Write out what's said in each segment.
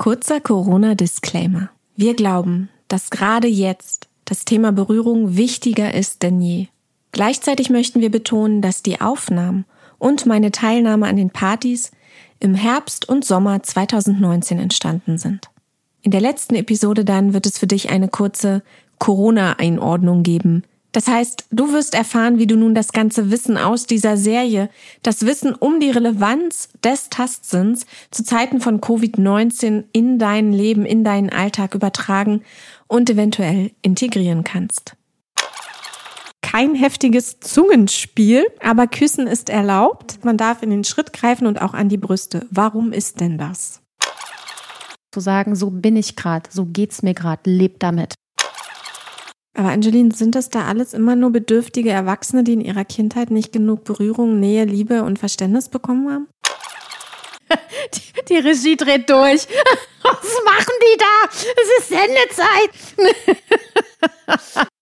Kurzer Corona-Disclaimer. Wir glauben, dass gerade jetzt das Thema Berührung wichtiger ist denn je. Gleichzeitig möchten wir betonen, dass die Aufnahmen und meine Teilnahme an den Partys im Herbst und Sommer 2019 entstanden sind. In der letzten Episode dann wird es für dich eine kurze Corona-Einordnung geben, das heißt, du wirst erfahren, wie du nun das ganze Wissen aus dieser Serie, das Wissen um die Relevanz des Tastsinns zu Zeiten von Covid-19 in dein Leben, in deinen Alltag übertragen und eventuell integrieren kannst. Kein heftiges Zungenspiel, aber Küssen ist erlaubt. Man darf in den Schritt greifen und auch an die Brüste. Warum ist denn das? Zu sagen, so bin ich gerade, so geht's mir gerade, leb damit. Aber Angeline, sind das da alles immer nur bedürftige Erwachsene, die in ihrer Kindheit nicht genug Berührung, Nähe, Liebe und Verständnis bekommen haben? Die, die Regie dreht durch. Was machen die da? Es ist Sendezeit.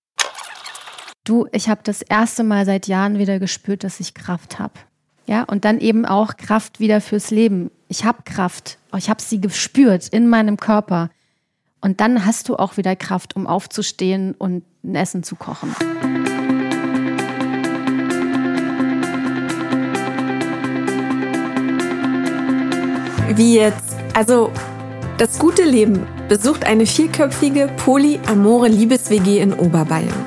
Du, ich habe das erste Mal seit Jahren wieder gespürt, dass ich Kraft habe. Ja, und dann eben auch Kraft wieder fürs Leben. Ich habe Kraft. Ich habe sie gespürt in meinem Körper. Und dann hast du auch wieder Kraft, um aufzustehen und ein Essen zu kochen. Wie jetzt? Also, das gute Leben besucht eine vierköpfige polyamore Liebes-WG in Oberbayern.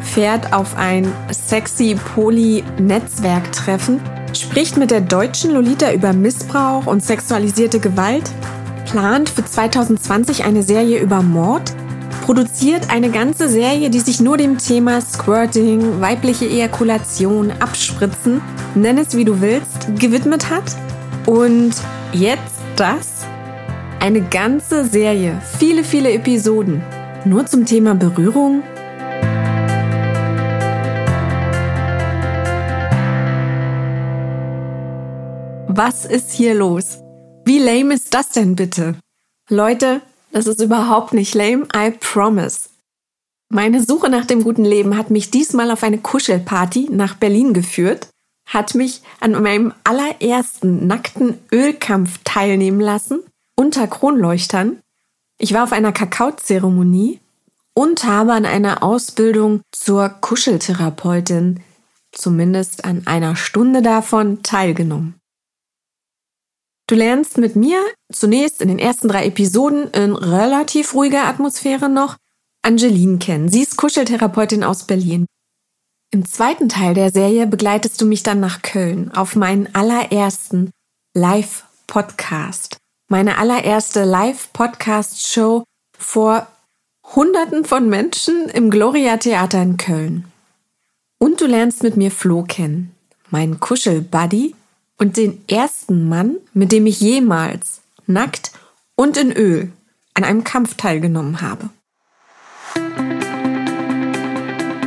Fährt auf ein sexy Poly-Netzwerktreffen, spricht mit der deutschen Lolita über Missbrauch und sexualisierte Gewalt plant für 2020 eine Serie über Mord, produziert eine ganze Serie, die sich nur dem Thema Squirting, weibliche Ejakulation, Abspritzen, nenn es wie du willst, gewidmet hat. Und jetzt das? Eine ganze Serie, viele, viele Episoden, nur zum Thema Berührung? Was ist hier los? Wie lame ist das denn bitte? Leute, das ist überhaupt nicht lame, I promise. Meine Suche nach dem guten Leben hat mich diesmal auf eine Kuschelparty nach Berlin geführt, hat mich an meinem allerersten nackten Ölkampf teilnehmen lassen, unter Kronleuchtern. Ich war auf einer Kakaozeremonie und habe an einer Ausbildung zur Kuscheltherapeutin, zumindest an einer Stunde davon, teilgenommen. Du lernst mit mir zunächst in den ersten drei Episoden in relativ ruhiger Atmosphäre noch Angeline kennen. Sie ist Kuscheltherapeutin aus Berlin. Im zweiten Teil der Serie begleitest du mich dann nach Köln auf meinen allerersten Live-Podcast. Meine allererste Live-Podcast-Show vor Hunderten von Menschen im Gloria Theater in Köln. Und du lernst mit mir Flo kennen, meinen Kuschel-Buddy, und den ersten Mann, mit dem ich jemals nackt und in Öl an einem Kampf teilgenommen habe.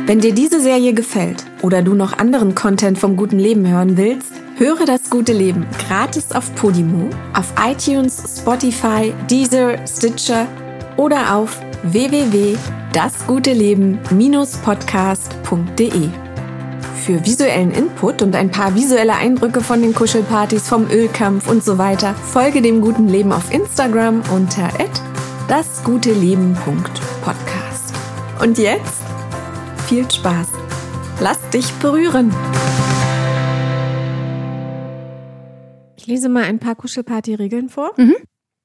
Wenn dir diese Serie gefällt oder du noch anderen Content vom guten Leben hören willst, höre das gute Leben gratis auf Podimo, auf iTunes, Spotify, Deezer, Stitcher oder auf www.dasguteleben-podcast.de. Für visuellen Input und ein paar visuelle Eindrücke von den Kuschelpartys, vom Ölkampf und so weiter folge dem guten Leben auf Instagram unter dasguteleben.podcast. Und jetzt viel Spaß. Lass dich berühren. Ich lese mal ein paar Kuschelparty-Regeln vor. Mhm.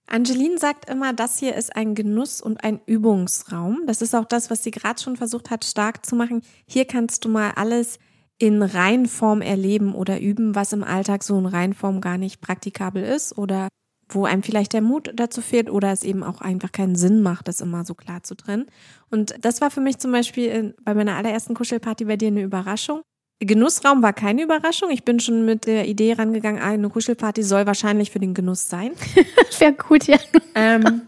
Angeline sagt immer, das hier ist ein Genuss und ein Übungsraum. Das ist auch das, was sie gerade schon versucht hat, stark zu machen. Hier kannst du mal alles in Reinform erleben oder üben, was im Alltag so in Reinform gar nicht praktikabel ist oder wo einem vielleicht der Mut dazu fehlt oder es eben auch einfach keinen Sinn macht, das immer so klar zu trennen. Und das war für mich zum Beispiel bei meiner allerersten Kuschelparty bei dir eine Überraschung. Genussraum war keine Überraschung. Ich bin schon mit der Idee rangegangen, ah, eine Kuschelparty soll wahrscheinlich für den Genuss sein. Wäre gut, ja. Ähm,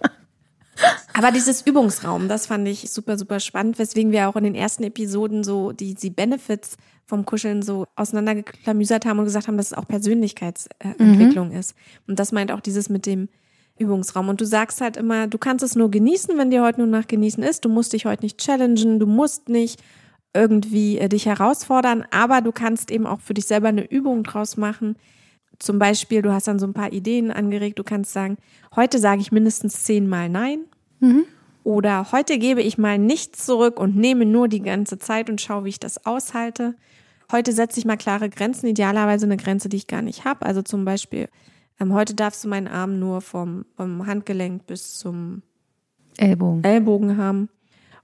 aber dieses Übungsraum, das fand ich super, super spannend, weswegen wir auch in den ersten Episoden so die, die Benefits vom Kuscheln so auseinandergeklamüsert haben und gesagt haben, dass es auch Persönlichkeitsentwicklung mhm. ist. Und das meint auch dieses mit dem Übungsraum. Und du sagst halt immer, du kannst es nur genießen, wenn dir heute nur nach genießen ist. Du musst dich heute nicht challengen, du musst nicht irgendwie äh, dich herausfordern, aber du kannst eben auch für dich selber eine Übung draus machen, zum Beispiel, du hast dann so ein paar Ideen angeregt. Du kannst sagen, heute sage ich mindestens zehnmal Nein. Mhm. Oder heute gebe ich mal nichts zurück und nehme nur die ganze Zeit und schaue, wie ich das aushalte. Heute setze ich mal klare Grenzen, idealerweise eine Grenze, die ich gar nicht habe. Also zum Beispiel, ähm, heute darfst du meinen Arm nur vom, vom Handgelenk bis zum Ellbogen. Ellbogen haben.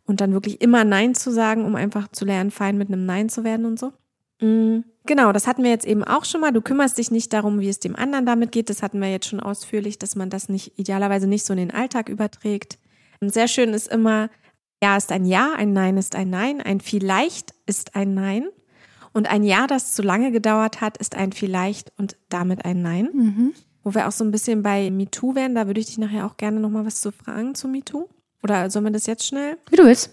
Und dann wirklich immer Nein zu sagen, um einfach zu lernen, fein mit einem Nein zu werden und so. Mhm. Genau, das hatten wir jetzt eben auch schon mal. Du kümmerst dich nicht darum, wie es dem anderen damit geht. Das hatten wir jetzt schon ausführlich, dass man das nicht idealerweise nicht so in den Alltag überträgt. Und sehr schön ist immer, Ja ist ein Ja, ein Nein ist ein Nein, ein Vielleicht ist ein Nein. Und ein Ja, das zu lange gedauert hat, ist ein Vielleicht und damit ein Nein. Mhm. Wo wir auch so ein bisschen bei MeToo wären, da würde ich dich nachher auch gerne nochmal was zu fragen zu MeToo. Oder sollen wir das jetzt schnell? Wie du willst.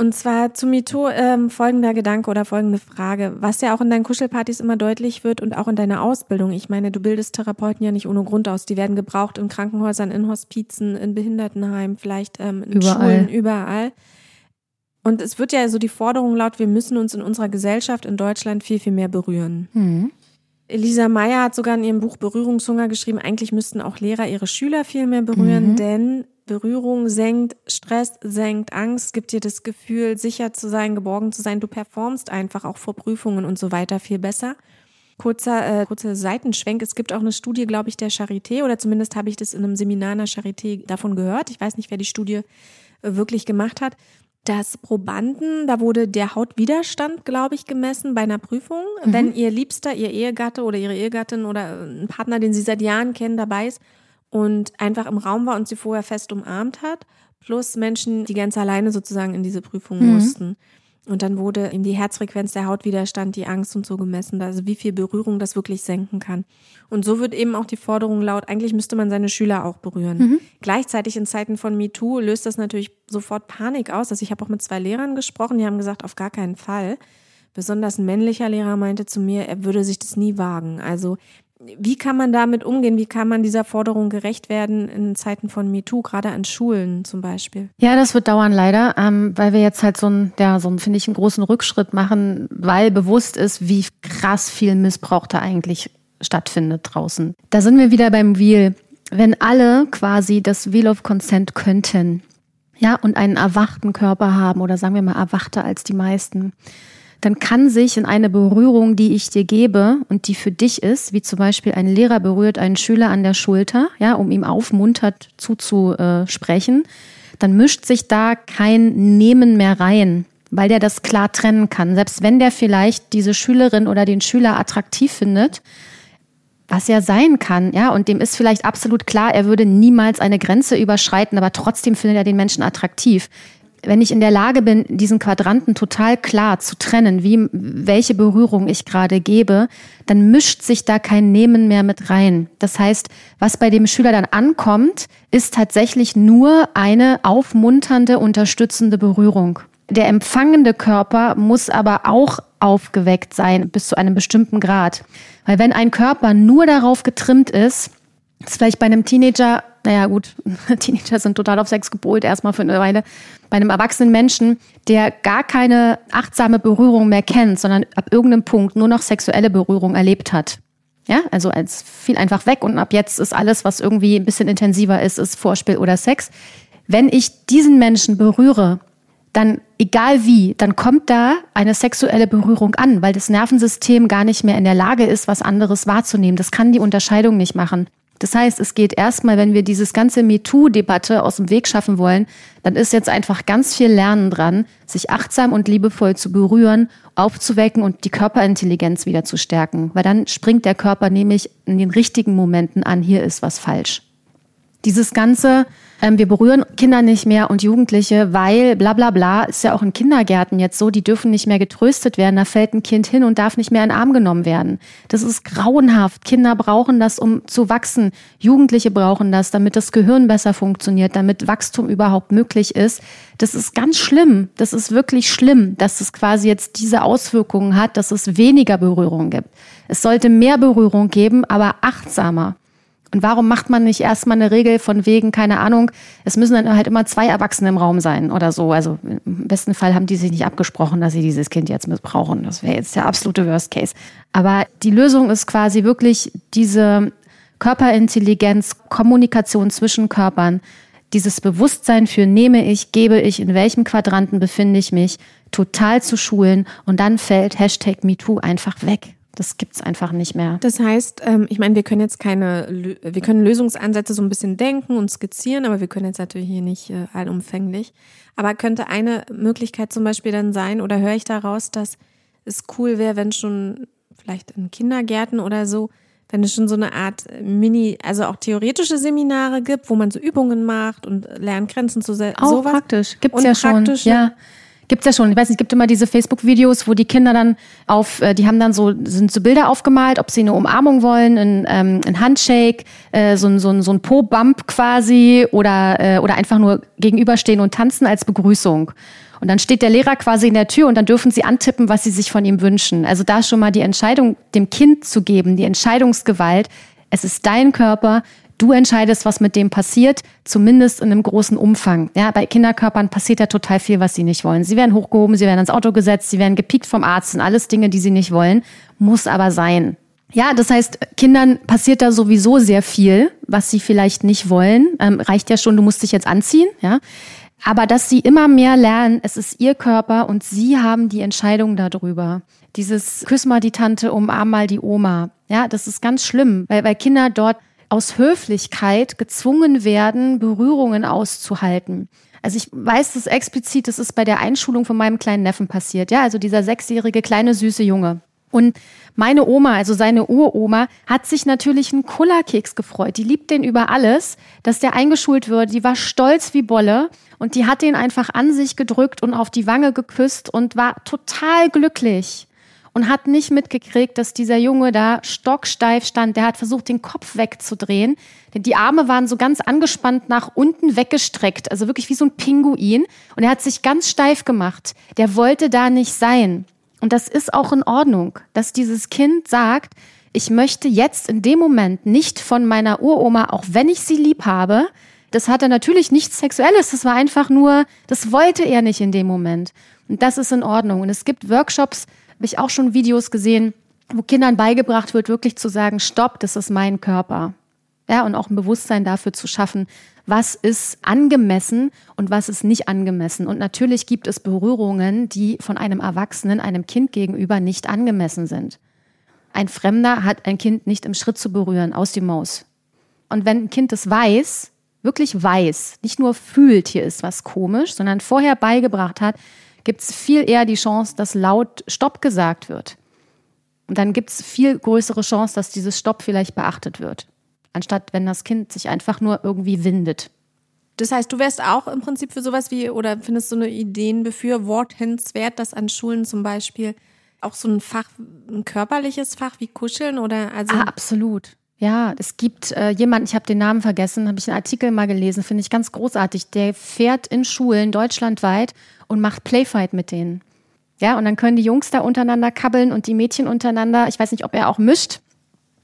Und zwar zu MeToo ähm, folgender Gedanke oder folgende Frage, was ja auch in deinen Kuschelpartys immer deutlich wird und auch in deiner Ausbildung. Ich meine, du bildest Therapeuten ja nicht ohne Grund aus. Die werden gebraucht in Krankenhäusern, in Hospizen, in Behindertenheimen, vielleicht ähm, in überall. Schulen, überall. Und es wird ja so die Forderung laut, wir müssen uns in unserer Gesellschaft in Deutschland viel, viel mehr berühren. Mhm. Elisa Meyer hat sogar in ihrem Buch Berührungshunger geschrieben, eigentlich müssten auch Lehrer ihre Schüler viel mehr berühren, mhm. denn Berührung senkt Stress, senkt Angst, gibt dir das Gefühl, sicher zu sein, geborgen zu sein. Du performst einfach auch vor Prüfungen und so weiter viel besser. Kurzer, äh, kurzer Seitenschwenk. Es gibt auch eine Studie, glaube ich, der Charité, oder zumindest habe ich das in einem Seminar in der Charité davon gehört. Ich weiß nicht, wer die Studie äh, wirklich gemacht hat dass Probanden, da wurde der Hautwiderstand, glaube ich, gemessen bei einer Prüfung. Mhm. Wenn ihr Liebster, ihr Ehegatte oder ihre Ehegattin oder ein Partner, den sie seit Jahren kennen, dabei ist, und einfach im Raum war und sie vorher fest umarmt hat, plus Menschen, die ganz alleine sozusagen in diese Prüfung mhm. mussten. Und dann wurde ihm die Herzfrequenz, der Hautwiderstand, die Angst und so gemessen, also wie viel Berührung das wirklich senken kann. Und so wird eben auch die Forderung laut, eigentlich müsste man seine Schüler auch berühren. Mhm. Gleichzeitig in Zeiten von MeToo löst das natürlich sofort Panik aus. Also ich habe auch mit zwei Lehrern gesprochen, die haben gesagt, auf gar keinen Fall. Besonders ein männlicher Lehrer meinte zu mir, er würde sich das nie wagen. Also wie kann man damit umgehen? Wie kann man dieser Forderung gerecht werden in Zeiten von MeToo, gerade an Schulen zum Beispiel? Ja, das wird dauern leider, ähm, weil wir jetzt halt so ein, ja, so ein, finde ich, einen großen Rückschritt machen, weil bewusst ist, wie krass viel Missbrauch da eigentlich stattfindet draußen. Da sind wir wieder beim Wheel. Wenn alle quasi das Wheel of Consent könnten, ja, und einen erwachten Körper haben oder sagen wir mal erwachter als die meisten, dann kann sich in eine Berührung, die ich dir gebe und die für dich ist, wie zum Beispiel ein Lehrer berührt einen Schüler an der Schulter, ja, um ihm aufmuntert zuzusprechen, dann mischt sich da kein Nehmen mehr rein, weil der das klar trennen kann. Selbst wenn der vielleicht diese Schülerin oder den Schüler attraktiv findet, was ja sein kann, ja, und dem ist vielleicht absolut klar, er würde niemals eine Grenze überschreiten, aber trotzdem findet er den Menschen attraktiv wenn ich in der Lage bin, diesen Quadranten total klar zu trennen, wie, welche Berührung ich gerade gebe, dann mischt sich da kein Nehmen mehr mit rein. Das heißt, was bei dem Schüler dann ankommt, ist tatsächlich nur eine aufmunternde, unterstützende Berührung. Der empfangende Körper muss aber auch aufgeweckt sein bis zu einem bestimmten Grad. Weil wenn ein Körper nur darauf getrimmt ist, ist vielleicht bei einem Teenager naja gut, Teenager sind total auf Sex gepolt, erstmal für eine Weile. Bei einem erwachsenen Menschen, der gar keine achtsame Berührung mehr kennt, sondern ab irgendeinem Punkt nur noch sexuelle Berührung erlebt hat. Ja, also als viel einfach weg und ab jetzt ist alles, was irgendwie ein bisschen intensiver ist, ist Vorspiel oder Sex. Wenn ich diesen Menschen berühre, dann egal wie, dann kommt da eine sexuelle Berührung an, weil das Nervensystem gar nicht mehr in der Lage ist, was anderes wahrzunehmen. Das kann die Unterscheidung nicht machen. Das heißt, es geht erstmal, wenn wir dieses ganze MeToo-Debatte aus dem Weg schaffen wollen, dann ist jetzt einfach ganz viel Lernen dran, sich achtsam und liebevoll zu berühren, aufzuwecken und die Körperintelligenz wieder zu stärken. Weil dann springt der Körper nämlich in den richtigen Momenten an, hier ist was falsch. Dieses ganze ähm, wir berühren Kinder nicht mehr und Jugendliche, weil bla bla bla, ist ja auch in Kindergärten jetzt so, die dürfen nicht mehr getröstet werden. Da fällt ein Kind hin und darf nicht mehr in den Arm genommen werden. Das ist grauenhaft. Kinder brauchen das, um zu wachsen. Jugendliche brauchen das, damit das Gehirn besser funktioniert, damit Wachstum überhaupt möglich ist. Das ist ganz schlimm. Das ist wirklich schlimm, dass es quasi jetzt diese Auswirkungen hat, dass es weniger Berührung gibt. Es sollte mehr Berührung geben, aber achtsamer. Und warum macht man nicht erstmal eine Regel von wegen, keine Ahnung, es müssen dann halt immer zwei Erwachsene im Raum sein oder so. Also im besten Fall haben die sich nicht abgesprochen, dass sie dieses Kind jetzt missbrauchen. Das wäre jetzt der absolute Worst Case. Aber die Lösung ist quasi wirklich diese Körperintelligenz, Kommunikation zwischen Körpern, dieses Bewusstsein für nehme ich, gebe ich, in welchem Quadranten befinde ich mich, total zu schulen und dann fällt Hashtag MeToo einfach weg. Das gibt's einfach nicht mehr. Das heißt, ähm, ich meine, wir können jetzt keine, wir können Lösungsansätze so ein bisschen denken und skizzieren, aber wir können jetzt natürlich hier nicht äh, allumfänglich. Aber könnte eine Möglichkeit zum Beispiel dann sein, oder höre ich daraus, dass es cool wäre, wenn schon vielleicht in Kindergärten oder so, wenn es schon so eine Art Mini, also auch theoretische Seminare gibt, wo man so Übungen macht und lernt Grenzen zu setzen. Auch sowas. praktisch, gibt's ja schon. Ja. Gibt's ja schon. Ich weiß nicht, es gibt immer diese Facebook-Videos, wo die Kinder dann auf, äh, die haben dann so, sind so Bilder aufgemalt, ob sie eine Umarmung wollen, ein, ähm, ein Handshake, äh, so ein, so ein, so ein Po-Bump quasi oder, äh, oder einfach nur gegenüberstehen und tanzen als Begrüßung. Und dann steht der Lehrer quasi in der Tür und dann dürfen sie antippen, was sie sich von ihm wünschen. Also da schon mal die Entscheidung dem Kind zu geben, die Entscheidungsgewalt. Es ist dein Körper, Du entscheidest, was mit dem passiert, zumindest in einem großen Umfang. Ja, bei Kinderkörpern passiert ja total viel, was sie nicht wollen. Sie werden hochgehoben, sie werden ins Auto gesetzt, sie werden gepiekt vom Arzt und alles Dinge, die sie nicht wollen, muss aber sein. Ja, das heißt, Kindern passiert da sowieso sehr viel, was sie vielleicht nicht wollen. Ähm, reicht ja schon, du musst dich jetzt anziehen, ja. Aber dass sie immer mehr lernen, es ist ihr Körper und sie haben die Entscheidung darüber. Dieses Küss mal die Tante, umarm mal die Oma. Ja, das ist ganz schlimm, weil, weil Kinder dort aus Höflichkeit gezwungen werden, Berührungen auszuhalten. Also ich weiß das explizit, das ist bei der Einschulung von meinem kleinen Neffen passiert. Ja, also dieser sechsjährige kleine süße Junge. Und meine Oma, also seine Uroma, hat sich natürlich einen Kullerkeks gefreut. Die liebt den über alles, dass der eingeschult wird. Die war stolz wie Bolle und die hat den einfach an sich gedrückt und auf die Wange geküsst und war total glücklich und hat nicht mitgekriegt, dass dieser Junge da stocksteif stand. Der hat versucht, den Kopf wegzudrehen. Denn die Arme waren so ganz angespannt nach unten weggestreckt, also wirklich wie so ein Pinguin. Und er hat sich ganz steif gemacht. Der wollte da nicht sein. Und das ist auch in Ordnung, dass dieses Kind sagt, ich möchte jetzt in dem Moment nicht von meiner Uroma, auch wenn ich sie lieb habe, das hatte natürlich nichts Sexuelles, das war einfach nur, das wollte er nicht in dem Moment. Und das ist in Ordnung. Und es gibt Workshops, habe ich auch schon Videos gesehen, wo Kindern beigebracht wird, wirklich zu sagen, stopp, das ist mein Körper. Ja, und auch ein Bewusstsein dafür zu schaffen, was ist angemessen und was ist nicht angemessen. Und natürlich gibt es Berührungen, die von einem Erwachsenen, einem Kind gegenüber nicht angemessen sind. Ein Fremder hat ein Kind nicht im Schritt zu berühren, aus die Maus. Und wenn ein Kind das weiß, wirklich weiß, nicht nur fühlt, hier ist was komisch, sondern vorher beigebracht hat, gibt es viel eher die Chance, dass laut Stopp gesagt wird. Und dann gibt es viel größere Chance, dass dieses Stopp vielleicht beachtet wird, anstatt wenn das Kind sich einfach nur irgendwie windet. Das heißt, du wärst auch im Prinzip für sowas wie, oder findest du eine Ideen befürwortenswert, dass an Schulen zum Beispiel auch so ein Fach, ein körperliches Fach wie Kuscheln oder also. Ah, absolut. Ja, es gibt äh, jemanden, ich habe den Namen vergessen, habe ich einen Artikel mal gelesen, finde ich ganz großartig. Der fährt in Schulen deutschlandweit und macht Playfight mit denen. Ja, und dann können die Jungs da untereinander kabbeln und die Mädchen untereinander. Ich weiß nicht, ob er auch mischt,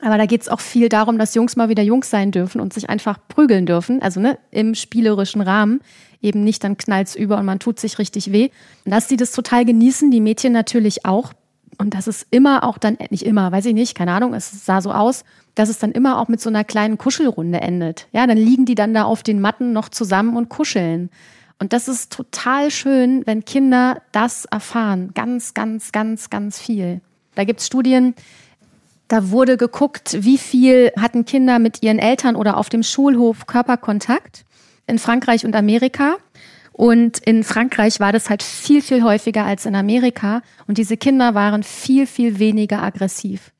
aber da geht es auch viel darum, dass Jungs mal wieder Jungs sein dürfen und sich einfach prügeln dürfen. Also ne, im spielerischen Rahmen. Eben nicht, dann knallt's über und man tut sich richtig weh. Und dass die das total genießen, die Mädchen natürlich auch. Und das ist immer auch dann, nicht immer, weiß ich nicht, keine Ahnung, es sah so aus, dass es dann immer auch mit so einer kleinen Kuschelrunde endet. Ja, dann liegen die dann da auf den Matten noch zusammen und kuscheln. Und das ist total schön, wenn Kinder das erfahren. Ganz, ganz, ganz, ganz viel. Da gibt's Studien, da wurde geguckt, wie viel hatten Kinder mit ihren Eltern oder auf dem Schulhof Körperkontakt in Frankreich und Amerika. Und in Frankreich war das halt viel, viel häufiger als in Amerika. Und diese Kinder waren viel, viel weniger aggressiv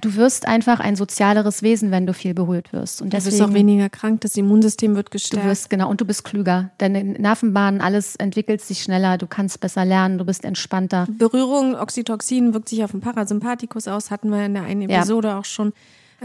du wirst einfach ein sozialeres Wesen, wenn du viel berührt wirst. Und deswegen, du wirst auch weniger krank, das Immunsystem wird gestärkt. Du wirst, genau, und du bist klüger. Deine Nervenbahnen, alles entwickelt sich schneller, du kannst besser lernen, du bist entspannter. Berührung, Oxytocin wirkt sich auf den Parasympathikus aus, hatten wir in der einen Episode ja. auch schon.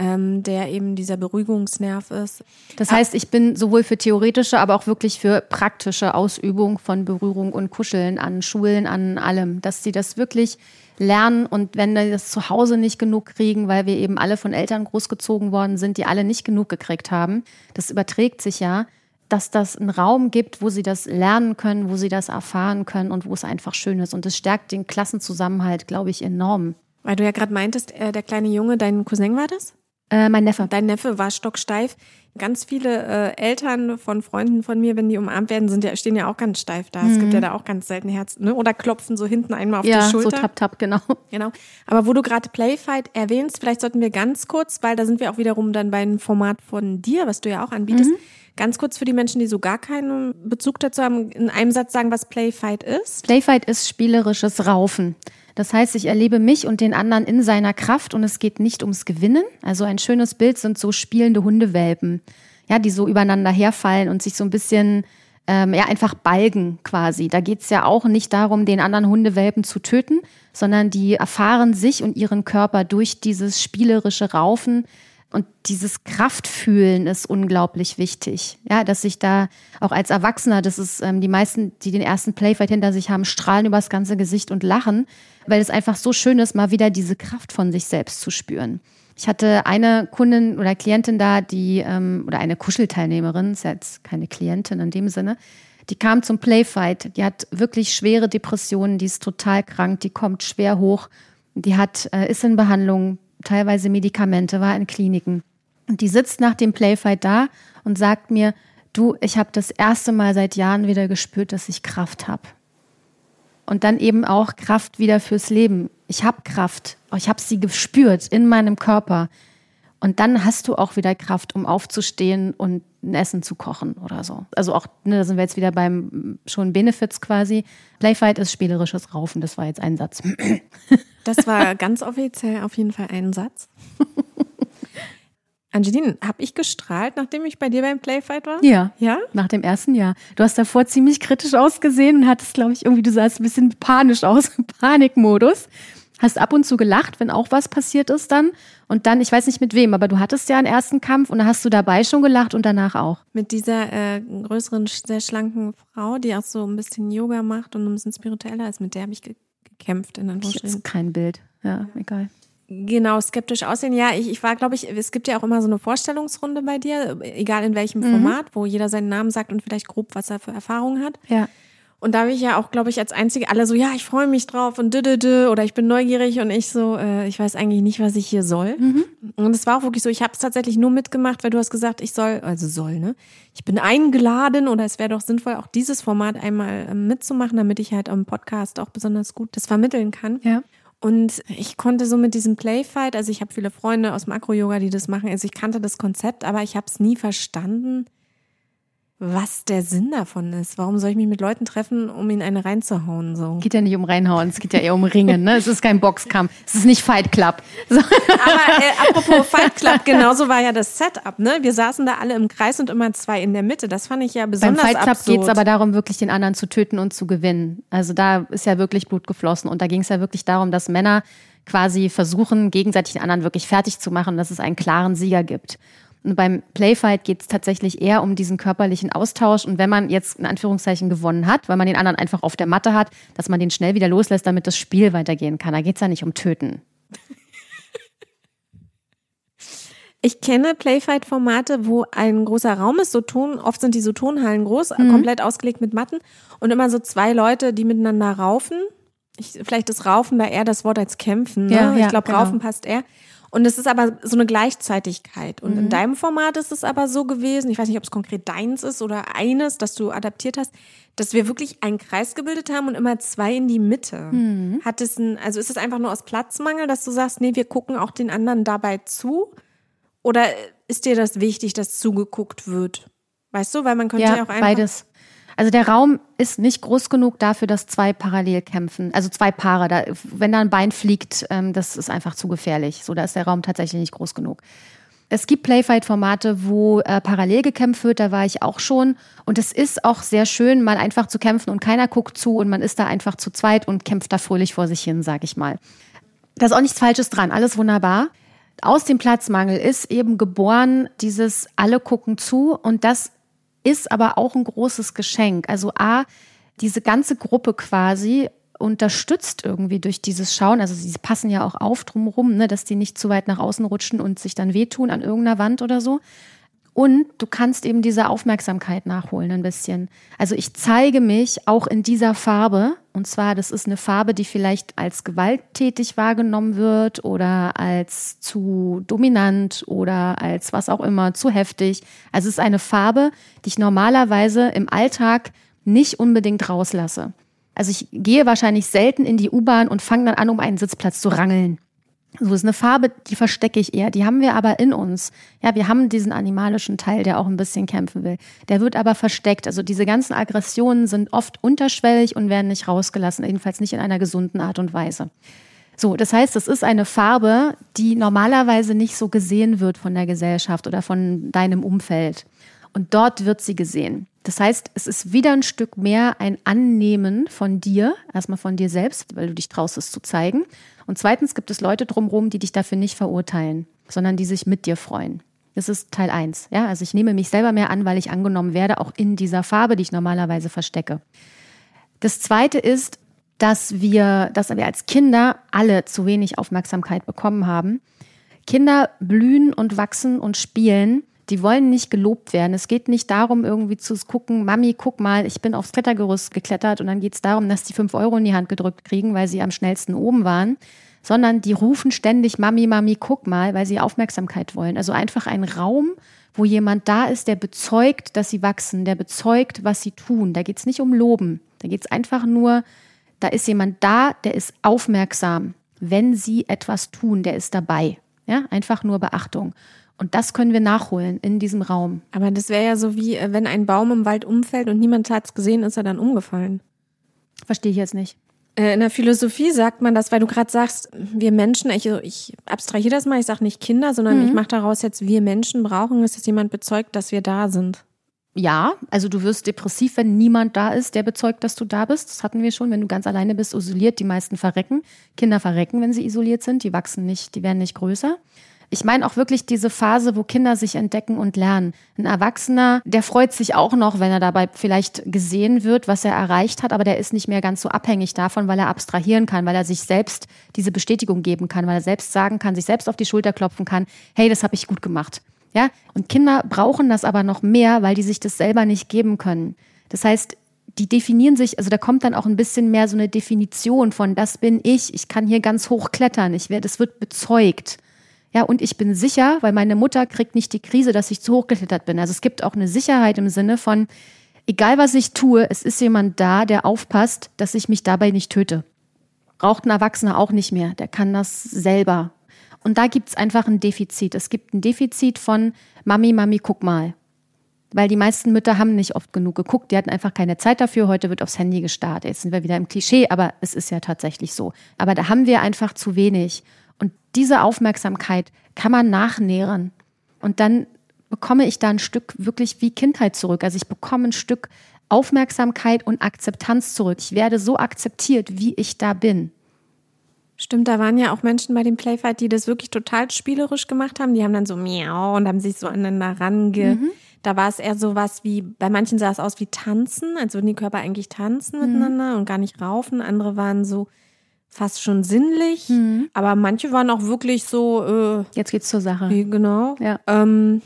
ähm, der eben dieser Beruhigungsnerv ist. Das heißt, ich bin sowohl für theoretische, aber auch wirklich für praktische Ausübung von Berührung und Kuscheln an Schulen, an allem, dass sie das wirklich lernen und wenn die das zu Hause nicht genug kriegen, weil wir eben alle von Eltern großgezogen worden sind, die alle nicht genug gekriegt haben, das überträgt sich ja, dass das einen Raum gibt, wo sie das lernen können, wo sie das erfahren können und wo es einfach schön ist. Und es stärkt den Klassenzusammenhalt, glaube ich, enorm. Weil du ja gerade meintest, äh, der kleine Junge, dein Cousin war das? Äh, mein Neffe. Dein Neffe war stocksteif. Ganz viele äh, Eltern von Freunden von mir, wenn die umarmt werden, sind ja, stehen ja auch ganz steif da. Mhm. Es gibt ja mhm. da auch ganz selten Herz, ne? Oder klopfen so hinten einmal auf ja, die Schulter. Ja, so tap tap, genau. Genau. Aber wo du gerade Playfight erwähnst, vielleicht sollten wir ganz kurz, weil da sind wir auch wiederum dann bei einem Format von dir, was du ja auch anbietest. Mhm. Ganz kurz für die Menschen, die so gar keinen Bezug dazu haben, in einem Satz sagen, was Playfight ist. Playfight ist spielerisches Raufen. Das heißt, ich erlebe mich und den anderen in seiner Kraft und es geht nicht ums Gewinnen. Also ein schönes Bild sind so spielende Hundewelpen, ja, die so übereinander herfallen und sich so ein bisschen ähm, ja einfach balgen quasi. Da geht es ja auch nicht darum, den anderen Hundewelpen zu töten, sondern die erfahren sich und ihren Körper durch dieses spielerische Raufen und dieses Kraftfühlen ist unglaublich wichtig. Ja, dass ich da auch als Erwachsener, das ist ähm, die meisten, die den ersten Playfight hinter sich haben, strahlen übers ganze Gesicht und lachen, weil es einfach so schön ist, mal wieder diese Kraft von sich selbst zu spüren. Ich hatte eine Kundin oder Klientin da, die, ähm, oder eine Kuschelteilnehmerin, ist jetzt keine Klientin in dem Sinne, die kam zum Playfight, die hat wirklich schwere Depressionen, die ist total krank, die kommt schwer hoch, die hat, äh, ist in Behandlung, teilweise Medikamente, war in Kliniken. Und die sitzt nach dem Playfight da und sagt mir, du, ich habe das erste Mal seit Jahren wieder gespürt, dass ich Kraft habe. Und dann eben auch Kraft wieder fürs Leben. Ich habe Kraft. Ich habe sie gespürt in meinem Körper. Und dann hast du auch wieder Kraft, um aufzustehen und ein Essen zu kochen oder so. Also auch, ne, da sind wir jetzt wieder beim schon Benefits quasi. Playfight ist spielerisches Raufen, das war jetzt ein Satz. Das war ganz offiziell auf jeden Fall ein Satz. Angeline, habe ich gestrahlt, nachdem ich bei dir beim Playfight war? Ja. Ja? Nach dem ersten Jahr. Du hast davor ziemlich kritisch ausgesehen und hattest, glaube ich, irgendwie, du sahst ein bisschen panisch aus, Panikmodus. Hast ab und zu gelacht, wenn auch was passiert ist dann. Und dann, ich weiß nicht mit wem, aber du hattest ja einen ersten Kampf und hast du dabei schon gelacht und danach auch. Mit dieser äh, größeren, sehr schlanken Frau, die auch so ein bisschen Yoga macht und ein bisschen spiritueller ist, mit der habe ich ge gekämpft in Anführungsstrichen. Jetzt kein Bild. Ja, egal. Genau, skeptisch aussehen. Ja, ich, ich war, glaube ich, es gibt ja auch immer so eine Vorstellungsrunde bei dir, egal in welchem mhm. Format, wo jeder seinen Namen sagt und vielleicht grob, was er für Erfahrungen hat. Ja. Und da habe ich ja auch, glaube ich, als Einzige alle so, ja, ich freue mich drauf und dü, oder ich bin neugierig und ich so, äh, ich weiß eigentlich nicht, was ich hier soll. Mhm. Und es war auch wirklich so, ich habe es tatsächlich nur mitgemacht, weil du hast gesagt, ich soll, also soll, ne? Ich bin eingeladen oder es wäre doch sinnvoll, auch dieses Format einmal äh, mitzumachen, damit ich halt am Podcast auch besonders gut das vermitteln kann. Ja. Und ich konnte so mit diesem Playfight, also ich habe viele Freunde aus Makro-Yoga, die das machen, also ich kannte das Konzept, aber ich habe es nie verstanden, was der Sinn davon ist. Warum soll ich mich mit Leuten treffen, um ihnen eine reinzuhauen? So? Geht ja nicht um reinhauen, es geht ja eher um Ringen. Ne? Es ist kein Boxkampf, es ist nicht Fight Club. So. Aber äh, apropos Fight Club, genauso war ja das Setup. Ne? Wir saßen da alle im Kreis und immer zwei in der Mitte. Das fand ich ja besonders Beim Fight Club geht es aber darum, wirklich den anderen zu töten und zu gewinnen. Also da ist ja wirklich Blut geflossen. Und da ging es ja wirklich darum, dass Männer quasi versuchen, gegenseitig den anderen wirklich fertig zu machen, dass es einen klaren Sieger gibt. Und beim Playfight geht es tatsächlich eher um diesen körperlichen Austausch. Und wenn man jetzt in Anführungszeichen gewonnen hat, weil man den anderen einfach auf der Matte hat, dass man den schnell wieder loslässt, damit das Spiel weitergehen kann. Da geht es ja nicht um Töten. Ich kenne Playfight-Formate, wo ein großer Raum ist, so Ton, oft sind die so Tonhallen groß, mhm. komplett ausgelegt mit Matten und immer so zwei Leute, die miteinander raufen. Ich, vielleicht ist Raufen da eher das Wort als Kämpfen. Ne? Ja, ja, ich glaube, genau. Raufen passt eher. Und es ist aber so eine Gleichzeitigkeit. Und mhm. in deinem Format ist es aber so gewesen, ich weiß nicht, ob es konkret deins ist oder eines, das du adaptiert hast, dass wir wirklich einen Kreis gebildet haben und immer zwei in die Mitte. Mhm. Hat es ein, also ist es einfach nur aus Platzmangel, dass du sagst, nee, wir gucken auch den anderen dabei zu? Oder ist dir das wichtig, dass zugeguckt wird? Weißt du, weil man könnte ja, ja auch einfach. Beides. Also der Raum ist nicht groß genug dafür, dass zwei parallel kämpfen. Also zwei Paare. Da, wenn da ein Bein fliegt, ähm, das ist einfach zu gefährlich. So, da ist der Raum tatsächlich nicht groß genug. Es gibt Playfight-Formate, wo äh, parallel gekämpft wird, da war ich auch schon. Und es ist auch sehr schön, mal einfach zu kämpfen und keiner guckt zu und man ist da einfach zu zweit und kämpft da fröhlich vor sich hin, sag ich mal. Da ist auch nichts Falsches dran, alles wunderbar. aus dem Platzmangel ist eben geboren dieses alle gucken zu und das ist aber auch ein großes Geschenk. Also A, diese ganze Gruppe quasi unterstützt irgendwie durch dieses Schauen. Also sie passen ja auch auf drumherum, ne, dass die nicht zu weit nach außen rutschen und sich dann wehtun an irgendeiner Wand oder so. Und du kannst eben diese Aufmerksamkeit nachholen ein bisschen. Also ich zeige mich auch in dieser Farbe. Und zwar, das ist eine Farbe, die vielleicht als gewalttätig wahrgenommen wird oder als zu dominant oder als was auch immer, zu heftig. Also es ist eine Farbe, die ich normalerweise im Alltag nicht unbedingt rauslasse. Also ich gehe wahrscheinlich selten in die U-Bahn und fange dann an, um einen Sitzplatz zu rangeln. So ist eine Farbe, die verstecke ich eher. Die haben wir aber in uns. Ja, wir haben diesen animalischen Teil, der auch ein bisschen kämpfen will. Der wird aber versteckt. Also diese ganzen Aggressionen sind oft unterschwellig und werden nicht rausgelassen, jedenfalls nicht in einer gesunden Art und Weise. So, das heißt, es ist eine Farbe, die normalerweise nicht so gesehen wird von der Gesellschaft oder von deinem Umfeld. Und dort wird sie gesehen. Das heißt, es ist wieder ein Stück mehr ein Annehmen von dir, erstmal von dir selbst, weil du dich traust, es zu zeigen. Und zweitens gibt es Leute drumherum, die dich dafür nicht verurteilen, sondern die sich mit dir freuen. Das ist Teil eins. Ja, also ich nehme mich selber mehr an, weil ich angenommen werde, auch in dieser Farbe, die ich normalerweise verstecke. Das zweite ist, dass wir, dass wir als Kinder alle zu wenig Aufmerksamkeit bekommen haben. Kinder blühen und wachsen und spielen die wollen nicht gelobt werden. Es geht nicht darum, irgendwie zu gucken, Mami, guck mal, ich bin aufs Klettergerüst geklettert und dann geht es darum, dass die fünf Euro in die Hand gedrückt kriegen, weil sie am schnellsten oben waren, sondern die rufen ständig Mami, Mami, guck mal, weil sie Aufmerksamkeit wollen. Also einfach ein Raum, wo jemand da ist, der bezeugt, dass sie wachsen, der bezeugt, was sie tun. Da geht es nicht um Loben. Da geht es einfach nur, da ist jemand da, der ist aufmerksam. Wenn sie etwas tun, der ist dabei. Ja, einfach nur Beachtung. Und das können wir nachholen in diesem Raum. Aber das wäre ja so wie, äh, wenn ein Baum im Wald umfällt und niemand hat es gesehen, ist er dann umgefallen. Verstehe ich jetzt nicht. Äh, in der Philosophie sagt man das, weil du gerade sagst, wir Menschen, ich, ich abstrahiere das mal, ich sage nicht Kinder, sondern mhm. ich mache daraus jetzt, wir Menschen brauchen es, dass jemand bezeugt, dass wir da sind. Ja, also du wirst depressiv, wenn niemand da ist, der bezeugt, dass du da bist. Das hatten wir schon. Wenn du ganz alleine bist, isoliert, die meisten verrecken. Kinder verrecken, wenn sie isoliert sind. Die wachsen nicht, die werden nicht größer. Ich meine auch wirklich diese Phase, wo Kinder sich entdecken und lernen. Ein Erwachsener, der freut sich auch noch, wenn er dabei vielleicht gesehen wird, was er erreicht hat, aber der ist nicht mehr ganz so abhängig davon, weil er abstrahieren kann, weil er sich selbst diese Bestätigung geben kann, weil er selbst sagen kann, sich selbst auf die Schulter klopfen kann, hey, das habe ich gut gemacht. Ja? Und Kinder brauchen das aber noch mehr, weil die sich das selber nicht geben können. Das heißt, die definieren sich, also da kommt dann auch ein bisschen mehr so eine Definition von, das bin ich, ich kann hier ganz hoch klettern, ich werde, das wird bezeugt. Ja, und ich bin sicher, weil meine Mutter kriegt nicht die Krise, dass ich zu hoch geklettert bin. Also es gibt auch eine Sicherheit im Sinne von, egal was ich tue, es ist jemand da, der aufpasst, dass ich mich dabei nicht töte. Braucht ein Erwachsener auch nicht mehr. Der kann das selber. Und da gibt es einfach ein Defizit. Es gibt ein Defizit von Mami, Mami, guck mal. Weil die meisten Mütter haben nicht oft genug geguckt, die hatten einfach keine Zeit dafür. Heute wird aufs Handy gestarrt. Jetzt sind wir wieder im Klischee, aber es ist ja tatsächlich so. Aber da haben wir einfach zu wenig. Und diese Aufmerksamkeit kann man nachnähren. Und dann bekomme ich da ein Stück wirklich wie Kindheit zurück. Also ich bekomme ein Stück Aufmerksamkeit und Akzeptanz zurück. Ich werde so akzeptiert, wie ich da bin. Stimmt, da waren ja auch Menschen bei dem Playfight, die das wirklich total spielerisch gemacht haben. Die haben dann so miau und haben sich so aneinander range. Mhm. Da war es eher so was wie, bei manchen sah es aus wie tanzen, als würden die Körper eigentlich tanzen mhm. miteinander und gar nicht raufen. Andere waren so, fast schon sinnlich, mhm. aber manche waren auch wirklich so. Äh, jetzt geht's zur Sache. Genau. Ja. Ähm,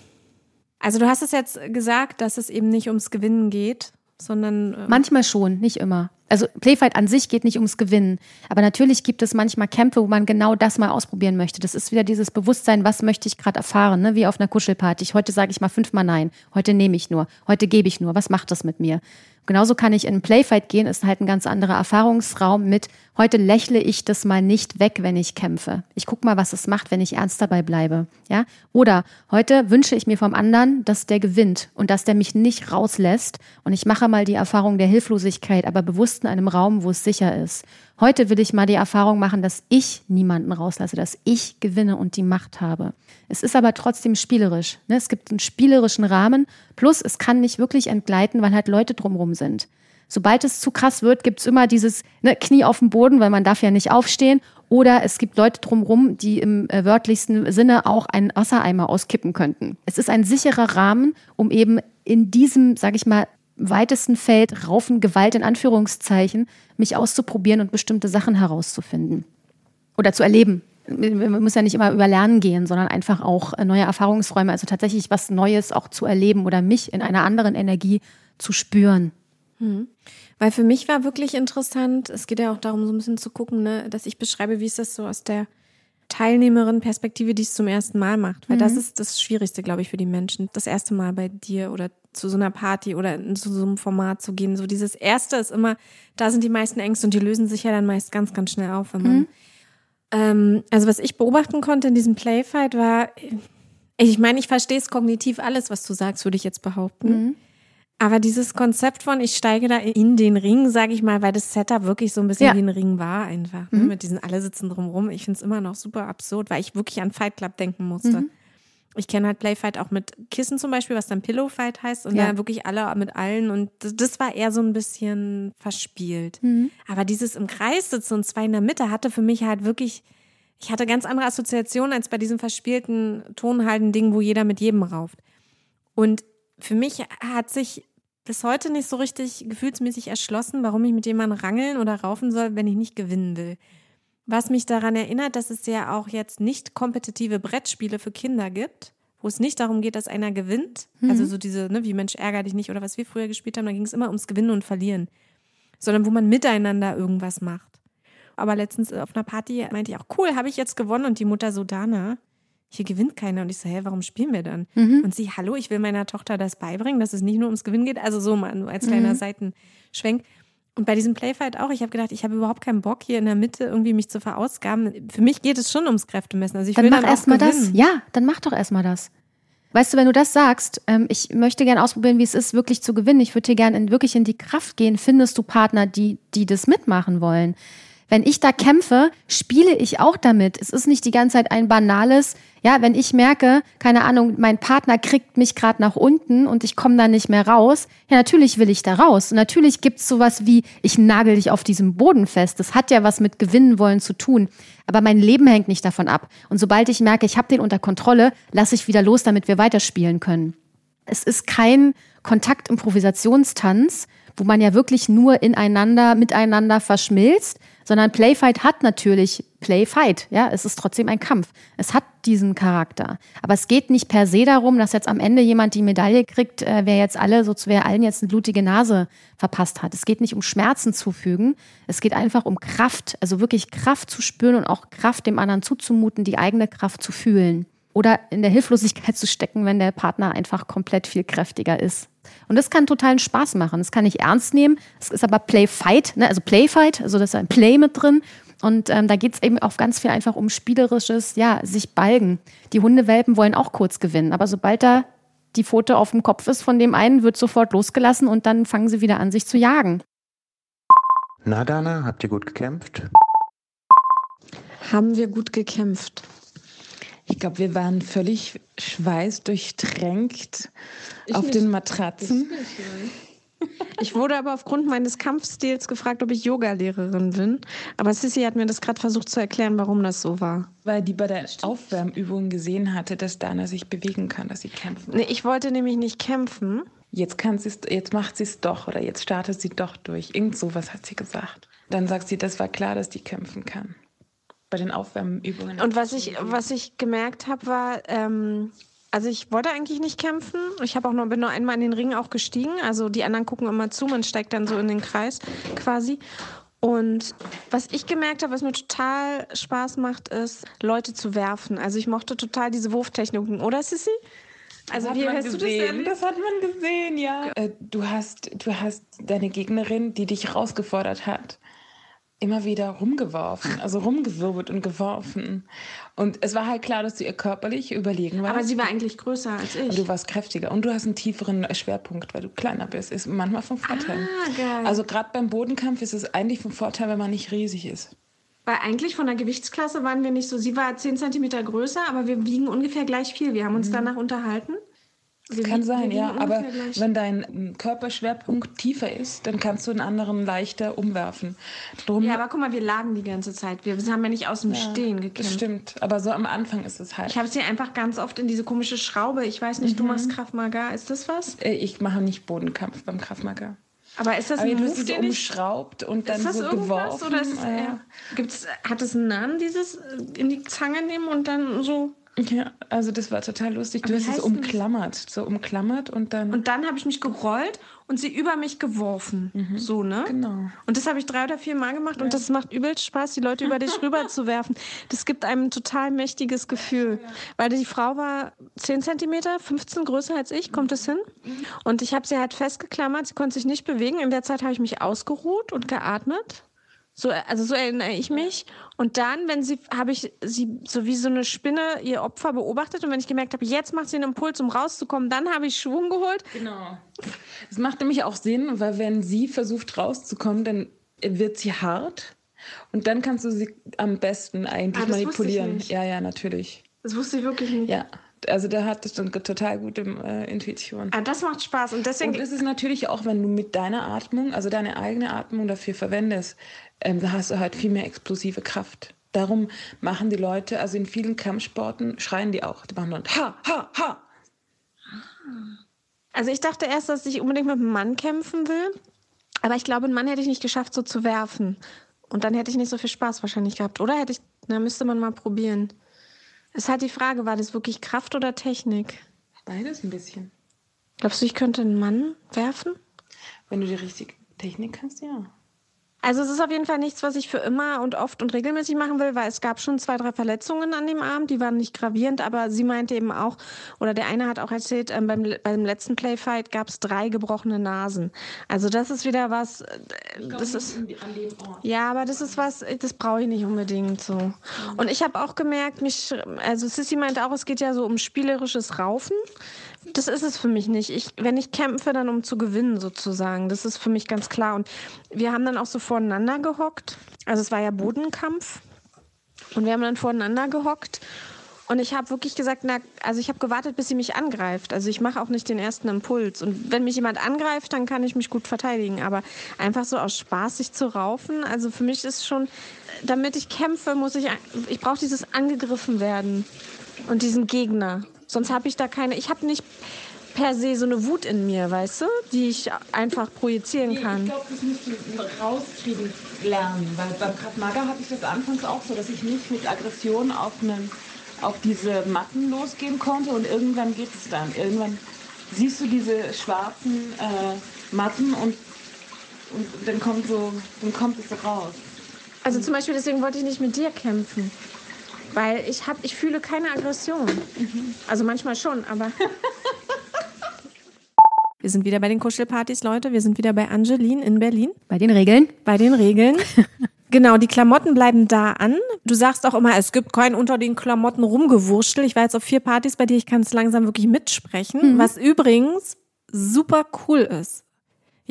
also du hast es jetzt gesagt, dass es eben nicht ums Gewinnen geht, sondern. Äh, Manchmal schon, nicht immer. Also Playfight an sich geht nicht ums Gewinnen. Aber natürlich gibt es manchmal Kämpfe, wo man genau das mal ausprobieren möchte. Das ist wieder dieses Bewusstsein, was möchte ich gerade erfahren, ne? wie auf einer Kuschelparty. Heute sage ich mal fünfmal nein, heute nehme ich nur, heute gebe ich nur. Was macht das mit mir? Genauso kann ich in einen Playfight gehen, ist halt ein ganz anderer Erfahrungsraum mit, heute lächle ich das mal nicht weg, wenn ich kämpfe. Ich gucke mal, was es macht, wenn ich ernst dabei bleibe. Ja? Oder heute wünsche ich mir vom anderen, dass der gewinnt und dass der mich nicht rauslässt und ich mache mal die Erfahrung der Hilflosigkeit, aber bewusst in einem Raum, wo es sicher ist. Heute will ich mal die Erfahrung machen, dass ich niemanden rauslasse, dass ich gewinne und die Macht habe. Es ist aber trotzdem spielerisch. Ne? Es gibt einen spielerischen Rahmen, plus es kann nicht wirklich entgleiten, weil halt Leute drumherum sind. Sobald es zu krass wird, gibt es immer dieses ne, Knie auf dem Boden, weil man darf ja nicht aufstehen. Oder es gibt Leute drumherum, die im äh, wörtlichsten Sinne auch einen Wassereimer auskippen könnten. Es ist ein sicherer Rahmen, um eben in diesem, sage ich mal, weitesten Feld Raufen Gewalt in Anführungszeichen, mich auszuprobieren und bestimmte Sachen herauszufinden oder zu erleben. Man muss ja nicht immer über Lernen gehen, sondern einfach auch äh, neue Erfahrungsräume, also tatsächlich was Neues auch zu erleben oder mich in einer anderen Energie zu spüren. Hm. Weil für mich war wirklich interessant, es geht ja auch darum, so ein bisschen zu gucken, ne, dass ich beschreibe, wie ist das so aus der Teilnehmerin-Perspektive, die es zum ersten Mal macht. Weil mhm. das ist das Schwierigste, glaube ich, für die Menschen. Das erste Mal bei dir oder zu so einer Party oder zu so einem Format zu gehen. So dieses Erste ist immer, da sind die meisten Ängste und die lösen sich ja dann meist ganz, ganz schnell auf, wenn man. Mhm. Ähm, also was ich beobachten konnte in diesem Playfight war, ich meine, ich verstehe es kognitiv alles, was du sagst, würde ich jetzt behaupten. Mhm. Aber dieses Konzept von, ich steige da in den Ring, sage ich mal, weil das Setup wirklich so ein bisschen ja. wie ein Ring war einfach. Ne? Mhm. Mit diesen alle sitzen drumrum. Ich finde es immer noch super absurd, weil ich wirklich an Fight Club denken musste. Mhm. Ich kenne halt Playfight auch mit Kissen zum Beispiel, was dann Pillowfight heißt. Und ja. da wirklich alle mit allen. Und das, das war eher so ein bisschen verspielt. Mhm. Aber dieses im Kreis sitzen und zwei in der Mitte hatte für mich halt wirklich, ich hatte ganz andere Assoziationen als bei diesem verspielten tonhalten Ding, wo jeder mit jedem rauft. Und für mich hat sich bis heute nicht so richtig gefühlsmäßig erschlossen, warum ich mit jemandem rangeln oder raufen soll, wenn ich nicht gewinnen will. Was mich daran erinnert, dass es ja auch jetzt nicht kompetitive Brettspiele für Kinder gibt, wo es nicht darum geht, dass einer gewinnt. Mhm. Also so diese, ne, wie Mensch ärger dich nicht oder was wir früher gespielt haben, da ging es immer ums Gewinnen und Verlieren. Sondern wo man miteinander irgendwas macht. Aber letztens auf einer Party meinte ich auch, cool, habe ich jetzt gewonnen und die Mutter so, Dana, hier gewinnt keiner. Und ich so, hä, warum spielen wir dann? Mhm. Und sie, hallo, ich will meiner Tochter das beibringen, dass es nicht nur ums Gewinnen geht. Also so mal als kleiner mhm. Seitenschwenk. Und bei diesem Playfight auch, ich habe gedacht, ich habe überhaupt keinen Bock, hier in der Mitte irgendwie mich zu verausgaben. Für mich geht es schon ums Kräftemessen. Also ich dann will mach erstmal das. Ja, dann mach doch erstmal das. Weißt du, wenn du das sagst, ähm, ich möchte gerne ausprobieren, wie es ist, wirklich zu gewinnen. Ich würde dir gerne in, wirklich in die Kraft gehen. Findest du Partner, die, die das mitmachen wollen? Wenn ich da kämpfe, spiele ich auch damit. Es ist nicht die ganze Zeit ein banales, ja, wenn ich merke, keine Ahnung, mein Partner kriegt mich gerade nach unten und ich komme da nicht mehr raus, ja, natürlich will ich da raus. Und natürlich gibt's sowas wie, ich nagel dich auf diesem Boden fest. Das hat ja was mit gewinnen wollen zu tun. Aber mein Leben hängt nicht davon ab. Und sobald ich merke, ich habe den unter Kontrolle, lasse ich wieder los, damit wir weiterspielen können. Es ist kein Kontaktimprovisationstanz, wo man ja wirklich nur ineinander, miteinander verschmilzt, sondern Playfight hat natürlich Playfight, ja, es ist trotzdem ein Kampf. Es hat diesen Charakter. Aber es geht nicht per se darum, dass jetzt am Ende jemand die Medaille kriegt, äh, wer jetzt alle, so wer allen jetzt eine blutige Nase verpasst hat. Es geht nicht um Schmerzen zufügen. Es geht einfach um Kraft, also wirklich Kraft zu spüren und auch Kraft dem anderen zuzumuten, die eigene Kraft zu fühlen. Oder in der Hilflosigkeit zu stecken, wenn der Partner einfach komplett viel kräftiger ist. Und das kann totalen Spaß machen. Das kann ich ernst nehmen. Es ist aber Play-Fight, ne? also Play-Fight, also da ist ein Play mit drin. Und ähm, da geht es eben auch ganz viel einfach um spielerisches, ja, sich balgen. Die Hundewelpen wollen auch kurz gewinnen, aber sobald da die Pfote auf dem Kopf ist von dem einen, wird sofort losgelassen und dann fangen sie wieder an, sich zu jagen. Na, Dana, habt ihr gut gekämpft? Haben wir gut gekämpft? Ich glaube, wir waren völlig schweißdurchtränkt ich auf nicht. den Matratzen. Ich wurde aber aufgrund meines Kampfstils gefragt, ob ich Yogalehrerin bin. Aber Sissy hat mir das gerade versucht zu erklären, warum das so war. Weil die bei der Aufwärmübung gesehen hatte, dass Dana sich bewegen kann, dass sie kämpfen. Nee, ich wollte nämlich nicht kämpfen. Jetzt, kann jetzt macht sie es doch oder jetzt startet sie doch durch. Irgend sowas hat sie gesagt. Dann sagt sie, das war klar, dass die kämpfen kann bei den Aufwärmübungen. Und was ich, was ich gemerkt habe, war, ähm, also ich wollte eigentlich nicht kämpfen. Ich habe auch nur, bin nur einmal in den Ring auch gestiegen. Also die anderen gucken immer zu, man steigt dann so in den Kreis quasi. Und was ich gemerkt habe, was mir total Spaß macht, ist, Leute zu werfen. Also ich mochte total diese Wurftechniken, oder Sissy? Also das wie hast gesehen. du das? Das hat man gesehen, ja. Äh, du hast, du hast deine Gegnerin, die dich herausgefordert hat immer wieder rumgeworfen, also rumgewirbelt und geworfen. Und es war halt klar, dass du ihr körperlich überlegen warst. Aber sie war eigentlich größer als ich. Aber du warst kräftiger und du hast einen tieferen Schwerpunkt, weil du kleiner bist. Ist manchmal vom Vorteil. Ah, geil. Also gerade beim Bodenkampf ist es eigentlich vom Vorteil, wenn man nicht riesig ist. Weil eigentlich von der Gewichtsklasse waren wir nicht so. Sie war 10 cm größer, aber wir wiegen ungefähr gleich viel. Wir haben uns mhm. danach unterhalten. Das kann sein, ja. Aber wenn dein ähm, Körperschwerpunkt tiefer ist, dann kannst du einen anderen leichter umwerfen. Drum ja, aber guck mal, wir lagen die ganze Zeit. Wir haben ja nicht aus dem ja, Stehen gekämpft. Das stimmt. Aber so am Anfang ist es halt. Ich habe sie einfach ganz oft in diese komische Schraube. Ich weiß nicht, mhm. du machst Kraftmaga. Ist das was? Äh, ich mache nicht Bodenkampf beim Kraftmaga. Aber ist das aber ein Move, so umschraubt und dann so geworfen? Oder ist, äh, gibt's, hat es einen Namen, dieses äh, in die Zange nehmen und dann so ja, also das war total lustig. Du hast es umklammert, so umklammert und dann. Und dann habe ich mich gerollt und sie über mich geworfen. Mhm. So, ne? Genau. Und das habe ich drei oder vier Mal gemacht ja. und das macht übelst Spaß, die Leute über dich rüber zu werfen. Das gibt einem ein total mächtiges Gefühl. Ja. Weil die Frau war 10 Zentimeter, 15 größer als ich, kommt es hin? Mhm. Und ich habe sie halt festgeklammert, sie konnte sich nicht bewegen. In der Zeit habe ich mich ausgeruht und geatmet. So, also so erinnere ich mich. Und dann, wenn sie, habe ich sie so wie so eine Spinne ihr Opfer beobachtet und wenn ich gemerkt habe, jetzt macht sie einen Impuls, um rauszukommen, dann habe ich Schwung geholt. Genau. Das macht nämlich auch Sinn, weil wenn sie versucht rauszukommen, dann wird sie hart und dann kannst du sie am besten eigentlich ah, manipulieren. Ja, ja, natürlich. Das wusste ich wirklich nicht. Ja, also der hat eine total gute äh, Intuition. Ah, das macht Spaß und deswegen. Und es ist natürlich auch, wenn du mit deiner Atmung, also deine eigene Atmung dafür verwendest, ähm, da hast du halt viel mehr explosive Kraft. Darum machen die Leute, also in vielen Kampfsporten schreien die auch. Die machen dann ha, ha, ha. Also ich dachte erst, dass ich unbedingt mit einem Mann kämpfen will. Aber ich glaube, einen Mann hätte ich nicht geschafft, so zu werfen. Und dann hätte ich nicht so viel Spaß wahrscheinlich gehabt. Oder hätte ich, na, müsste man mal probieren. Es ist halt die Frage, war das wirklich Kraft oder Technik? Beides ein bisschen. Glaubst du, ich könnte einen Mann werfen? Wenn du die richtige Technik hast, ja. Also es ist auf jeden Fall nichts, was ich für immer und oft und regelmäßig machen will, weil es gab schon zwei, drei Verletzungen an dem Abend, die waren nicht gravierend, aber sie meinte eben auch, oder der eine hat auch erzählt, ähm, beim, beim letzten Playfight gab es drei gebrochene Nasen. Also das ist wieder was, äh, das ist, ja, aber das ist was, das brauche ich nicht unbedingt so. Und ich habe auch gemerkt, mich, also Sissy meinte auch, es geht ja so um spielerisches Raufen das ist es für mich nicht. Ich, wenn ich kämpfe, dann um zu gewinnen sozusagen. Das ist für mich ganz klar. Und wir haben dann auch so voreinander gehockt. Also es war ja Bodenkampf. Und wir haben dann voreinander gehockt. Und ich habe wirklich gesagt, na, also ich habe gewartet, bis sie mich angreift. Also ich mache auch nicht den ersten Impuls. Und wenn mich jemand angreift, dann kann ich mich gut verteidigen. Aber einfach so aus Spaß sich zu raufen, also für mich ist schon, damit ich kämpfe, muss ich, ich brauche dieses angegriffen werden und diesen Gegner. Sonst habe ich da keine, ich habe nicht per se so eine Wut in mir, weißt du, die ich einfach projizieren kann. Ich glaube, das musst du rauskriegen lernen, weil beim Krav Maga hatte ich das anfangs auch so, dass ich nicht mit Aggression auf, einen, auf diese Matten losgehen konnte und irgendwann geht es dann. Irgendwann siehst du diese schwarzen äh, Matten und, und dann kommt so, dann kommt es so raus. Also zum Beispiel deswegen wollte ich nicht mit dir kämpfen. Weil ich habe, ich fühle keine Aggression. Mhm. Also manchmal schon, aber. Wir sind wieder bei den Kuschelpartys, Leute. Wir sind wieder bei Angeline in Berlin. Bei den Regeln. Bei den Regeln. Genau, die Klamotten bleiben da an. Du sagst auch immer, es gibt kein unter den Klamotten rumgewurschtel. Ich war jetzt auf vier Partys bei dir, ich kann es langsam wirklich mitsprechen. Mhm. Was übrigens super cool ist.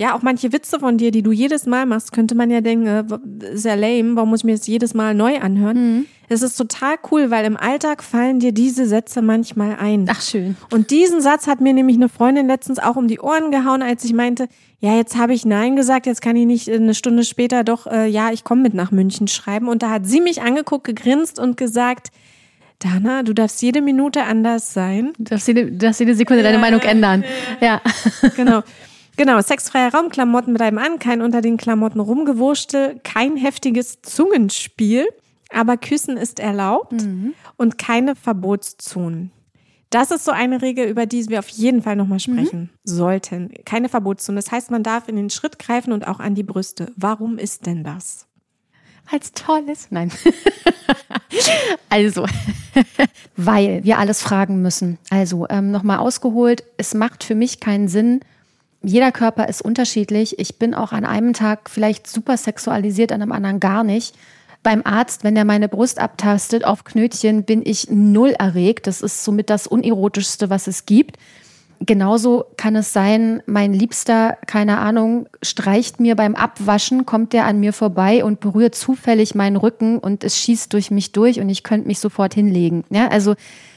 Ja, auch manche Witze von dir, die du jedes Mal machst, könnte man ja denken, äh, ist ja lame, warum muss ich mir das jedes Mal neu anhören? Mhm. Es ist total cool, weil im Alltag fallen dir diese Sätze manchmal ein. Ach schön. Und diesen Satz hat mir nämlich eine Freundin letztens auch um die Ohren gehauen, als ich meinte, ja, jetzt habe ich Nein gesagt, jetzt kann ich nicht eine Stunde später doch, äh, ja, ich komme mit nach München schreiben. Und da hat sie mich angeguckt, gegrinst und gesagt, Dana, du darfst jede Minute anders sein. Du darfst jede, du darfst jede Sekunde ja, deine Meinung ändern. Ja. Genau. Genau, sexfreier Raum, Klamotten bleiben an, kein unter den Klamotten rumgewurstel, kein heftiges Zungenspiel, aber Küssen ist erlaubt mhm. und keine Verbotszonen. Das ist so eine Regel, über die wir auf jeden Fall nochmal sprechen mhm. sollten. Keine Verbotszonen. Das heißt, man darf in den Schritt greifen und auch an die Brüste. Warum ist denn das? Als tolles? Nein. also, weil wir alles fragen müssen. Also, ähm, nochmal ausgeholt, es macht für mich keinen Sinn, jeder Körper ist unterschiedlich. Ich bin auch an einem Tag vielleicht super sexualisiert, an einem anderen gar nicht. Beim Arzt, wenn der meine Brust abtastet auf Knötchen, bin ich null erregt. Das ist somit das unerotischste, was es gibt. Genauso kann es sein, mein Liebster, keine Ahnung, streicht mir beim Abwaschen, kommt der an mir vorbei und berührt zufällig meinen Rücken und es schießt durch mich durch und ich könnte mich sofort hinlegen. Ja, also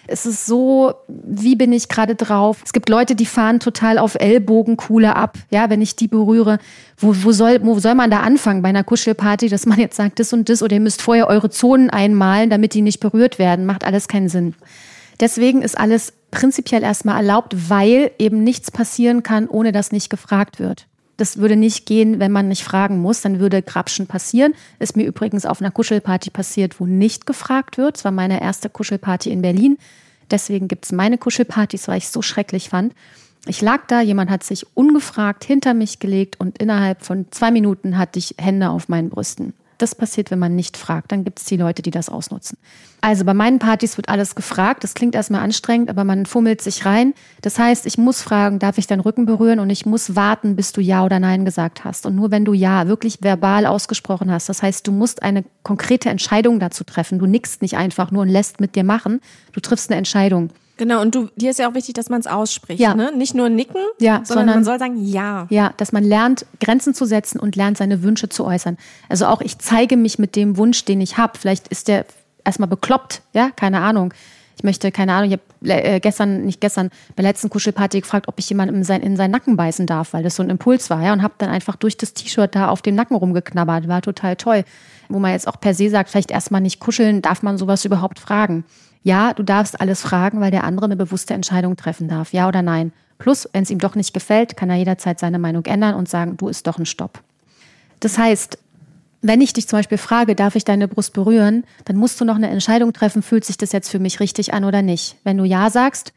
Es ist so, wie bin ich gerade drauf? Es gibt Leute, die fahren total auf Ellbogenkuhle ab. Ja, wenn ich die berühre, wo, wo, soll, wo soll man da anfangen bei einer Kuschelparty, dass man jetzt sagt, das und das oder ihr müsst vorher eure Zonen einmalen, damit die nicht berührt werden? Macht alles keinen Sinn. Deswegen ist alles prinzipiell erstmal erlaubt, weil eben nichts passieren kann, ohne dass nicht gefragt wird. Das würde nicht gehen, wenn man nicht fragen muss. Dann würde Grabschen passieren. Ist mir übrigens auf einer Kuschelparty passiert, wo nicht gefragt wird. Es war meine erste Kuschelparty in Berlin. Deswegen gibt es meine Kuschelpartys, weil ich es so schrecklich fand. Ich lag da, jemand hat sich ungefragt hinter mich gelegt und innerhalb von zwei Minuten hatte ich Hände auf meinen Brüsten. Das passiert, wenn man nicht fragt. Dann gibt es die Leute, die das ausnutzen. Also bei meinen Partys wird alles gefragt. Das klingt erstmal anstrengend, aber man fummelt sich rein. Das heißt, ich muss fragen, darf ich deinen Rücken berühren? Und ich muss warten, bis du Ja oder Nein gesagt hast. Und nur wenn du Ja wirklich verbal ausgesprochen hast, das heißt, du musst eine konkrete Entscheidung dazu treffen. Du nickst nicht einfach nur und lässt mit dir machen. Du triffst eine Entscheidung. Genau, und du, dir ist ja auch wichtig, dass man es ausspricht. Ja. Ne? Nicht nur nicken, ja, sondern, sondern, man soll sagen Ja. Ja, dass man lernt, Grenzen zu setzen und lernt, seine Wünsche zu äußern. Also auch ich zeige mich mit dem Wunsch, den ich habe. Vielleicht ist der erstmal bekloppt, ja, keine Ahnung. Ich möchte, keine Ahnung, ich habe äh, gestern, nicht gestern, bei der letzten Kuschelparty gefragt, ob ich jemandem in, sein, in seinen Nacken beißen darf, weil das so ein Impuls war, ja, und habe dann einfach durch das T-Shirt da auf dem Nacken rumgeknabbert. War total toll. Wo man jetzt auch per se sagt, vielleicht erstmal nicht kuscheln, darf man sowas überhaupt fragen? Ja, du darfst alles fragen, weil der andere eine bewusste Entscheidung treffen darf, ja oder nein. Plus, wenn es ihm doch nicht gefällt, kann er jederzeit seine Meinung ändern und sagen, du ist doch ein Stopp. Das heißt, wenn ich dich zum Beispiel frage, darf ich deine Brust berühren, dann musst du noch eine Entscheidung treffen, fühlt sich das jetzt für mich richtig an oder nicht. Wenn du Ja sagst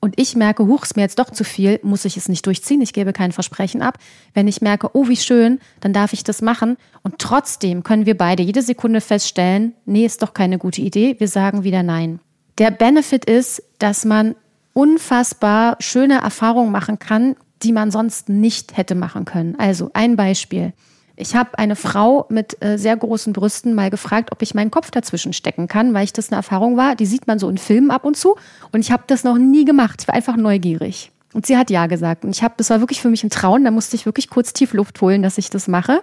und ich merke, huch, ist mir jetzt doch zu viel, muss ich es nicht durchziehen, ich gebe kein Versprechen ab. Wenn ich merke, oh, wie schön, dann darf ich das machen. Und trotzdem können wir beide jede Sekunde feststellen, nee, ist doch keine gute Idee, wir sagen wieder Nein. Der Benefit ist, dass man unfassbar schöne Erfahrungen machen kann, die man sonst nicht hätte machen können. Also ein Beispiel. Ich habe eine Frau mit äh, sehr großen Brüsten mal gefragt, ob ich meinen Kopf dazwischen stecken kann, weil ich das eine Erfahrung war. Die sieht man so in Filmen ab und zu. Und ich habe das noch nie gemacht. Ich war einfach neugierig. Und sie hat ja gesagt. Und ich habe, das war wirklich für mich ein Trauen. Da musste ich wirklich kurz tief Luft holen, dass ich das mache.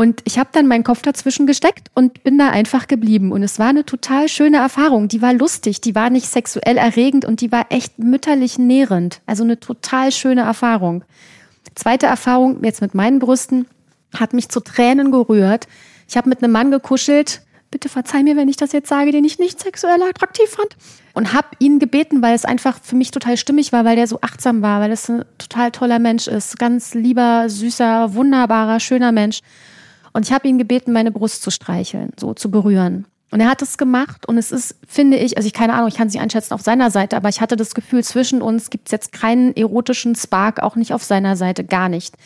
Und ich habe dann meinen Kopf dazwischen gesteckt und bin da einfach geblieben. Und es war eine total schöne Erfahrung. Die war lustig, die war nicht sexuell erregend und die war echt mütterlich nährend. Also eine total schöne Erfahrung. Zweite Erfahrung, jetzt mit meinen Brüsten, hat mich zu Tränen gerührt. Ich habe mit einem Mann gekuschelt. Bitte verzeih mir, wenn ich das jetzt sage, den ich nicht sexuell attraktiv fand. Und habe ihn gebeten, weil es einfach für mich total stimmig war, weil der so achtsam war, weil es ein total toller Mensch ist. Ganz lieber, süßer, wunderbarer, schöner Mensch. Und ich habe ihn gebeten, meine Brust zu streicheln, so zu berühren. Und er hat es gemacht und es ist, finde ich, also ich keine Ahnung, ich kann es nicht einschätzen auf seiner Seite, aber ich hatte das Gefühl, zwischen uns gibt es jetzt keinen erotischen Spark, auch nicht auf seiner Seite, gar nicht.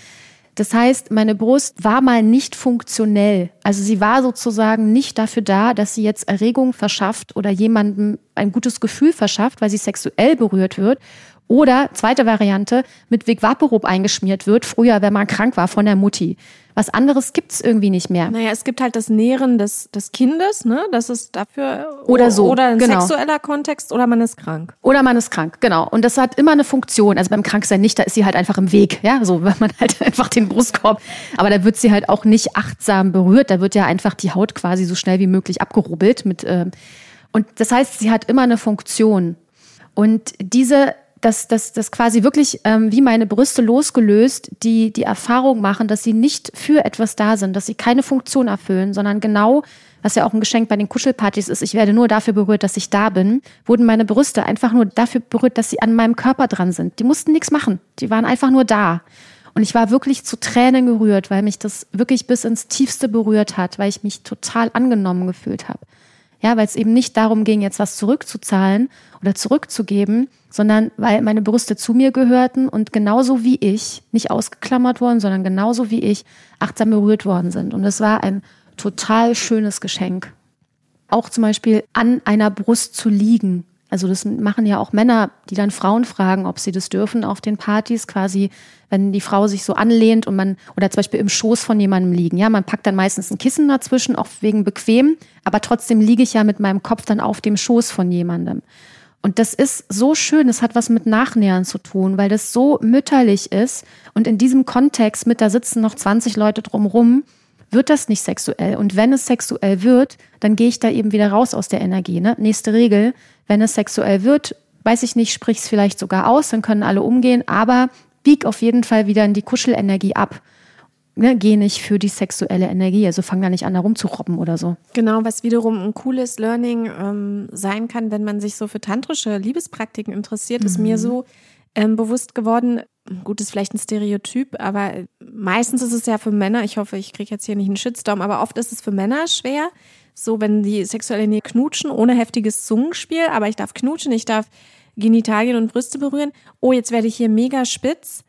Das heißt, meine Brust war mal nicht funktionell. Also sie war sozusagen nicht dafür da, dass sie jetzt Erregung verschafft oder jemandem ein gutes Gefühl verschafft, weil sie sexuell berührt wird, oder zweite Variante, mit Vic Vaporub eingeschmiert wird, früher, wenn man krank war von der Mutti. Was anderes gibt's irgendwie nicht mehr. Naja, es gibt halt das Nähren des, des Kindes, ne? Das ist dafür. Oder so. Oder ein genau. sexueller Kontext oder man ist krank. Oder man ist krank, genau. Und das hat immer eine Funktion. Also beim Kranksein nicht, da ist sie halt einfach im Weg. Ja, so, wenn man halt einfach den Brustkorb. Aber da wird sie halt auch nicht achtsam berührt. Da wird ja einfach die Haut quasi so schnell wie möglich abgerubbelt mit, äh, und das heißt, sie hat immer eine Funktion. Und diese dass das, das quasi wirklich ähm, wie meine Brüste losgelöst die, die Erfahrung machen, dass sie nicht für etwas da sind, dass sie keine Funktion erfüllen, sondern genau, was ja auch ein Geschenk bei den Kuschelpartys ist, ich werde nur dafür berührt, dass ich da bin, wurden meine Brüste einfach nur dafür berührt, dass sie an meinem Körper dran sind. Die mussten nichts machen. Die waren einfach nur da. Und ich war wirklich zu Tränen gerührt, weil mich das wirklich bis ins Tiefste berührt hat, weil ich mich total angenommen gefühlt habe. Ja, weil es eben nicht darum ging, jetzt was zurückzuzahlen oder zurückzugeben, sondern weil meine Brüste zu mir gehörten und genauso wie ich, nicht ausgeklammert worden, sondern genauso wie ich, achtsam berührt worden sind. Und es war ein total schönes Geschenk. Auch zum Beispiel an einer Brust zu liegen, also das machen ja auch Männer, die dann Frauen fragen, ob sie das dürfen auf den Partys, quasi, wenn die Frau sich so anlehnt und man, oder zum Beispiel im Schoß von jemandem liegen. Ja, man packt dann meistens ein Kissen dazwischen, auch wegen bequem, aber trotzdem liege ich ja mit meinem Kopf dann auf dem Schoß von jemandem. Und das ist so schön, es hat was mit Nachnähern zu tun, weil das so mütterlich ist. Und in diesem Kontext mit, da sitzen noch 20 Leute drumrum, wird das nicht sexuell. Und wenn es sexuell wird, dann gehe ich da eben wieder raus aus der Energie. Ne? Nächste Regel, wenn es sexuell wird, weiß ich nicht, sprich es vielleicht sogar aus, dann können alle umgehen, aber bieg auf jeden Fall wieder in die Kuschelenergie ab. Ne, geh nicht für die sexuelle Energie, also fang da nicht an, da rumzurobben oder so. Genau, was wiederum ein cooles Learning ähm, sein kann, wenn man sich so für tantrische Liebespraktiken interessiert, mhm. ist mir mhm. so ähm, bewusst geworden, gut, ist vielleicht ein Stereotyp, aber meistens ist es ja für Männer, ich hoffe, ich kriege jetzt hier nicht einen Shitstorm, aber oft ist es für Männer schwer, so wenn die sexuelle Nähe knutschen, ohne heftiges Zungenspiel, aber ich darf knutschen, ich darf Genitalien und Brüste berühren. Oh, jetzt werde ich hier mega spitz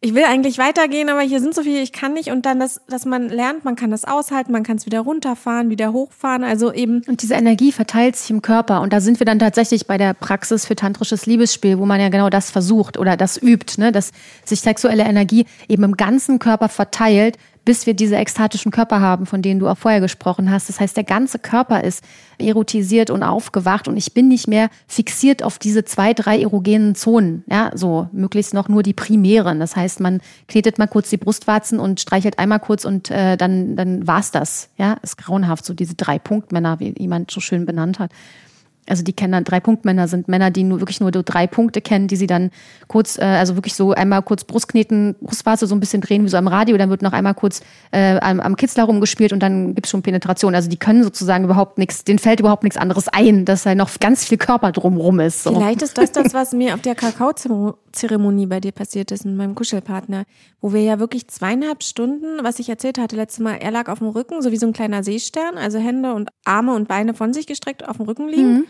ich will eigentlich weitergehen, aber hier sind so viele, ich kann nicht. Und dann, das, dass man lernt, man kann das aushalten, man kann es wieder runterfahren, wieder hochfahren. Also eben. Und diese Energie verteilt sich im Körper. Und da sind wir dann tatsächlich bei der Praxis für tantrisches Liebesspiel, wo man ja genau das versucht oder das übt, ne? dass sich sexuelle Energie eben im ganzen Körper verteilt, bis wir diese ekstatischen Körper haben, von denen du auch vorher gesprochen hast. Das heißt, der ganze Körper ist erotisiert und aufgewacht und ich bin nicht mehr fixiert auf diese zwei, drei erogenen Zonen. Ja, so möglichst noch nur die primären. Das heißt, man knetet mal kurz die Brustwarzen und streichelt einmal kurz und äh, dann, dann war's das. Ja, ist grauenhaft, so diese drei Punktmänner, wie jemand so schön benannt hat also die kennen dann drei Punktmänner sind Männer, die nur wirklich nur drei Punkte kennen, die sie dann kurz, äh, also wirklich so einmal kurz Brustkneten, Brustwarze so ein bisschen drehen wie so am Radio, dann wird noch einmal kurz äh, am, am Kitzler rumgespielt und dann gibt's schon Penetration. Also die können sozusagen überhaupt nichts, denen fällt überhaupt nichts anderes ein, dass da noch ganz viel Körper drumrum ist. So. Vielleicht ist das das, was mir auf der Kakaozeremonie bei dir passiert ist mit meinem Kuschelpartner, wo wir ja wirklich zweieinhalb Stunden, was ich erzählt hatte letztes Mal, er lag auf dem Rücken, so wie so ein kleiner Seestern, also Hände und Arme und Beine von sich gestreckt auf dem Rücken liegen. Mhm.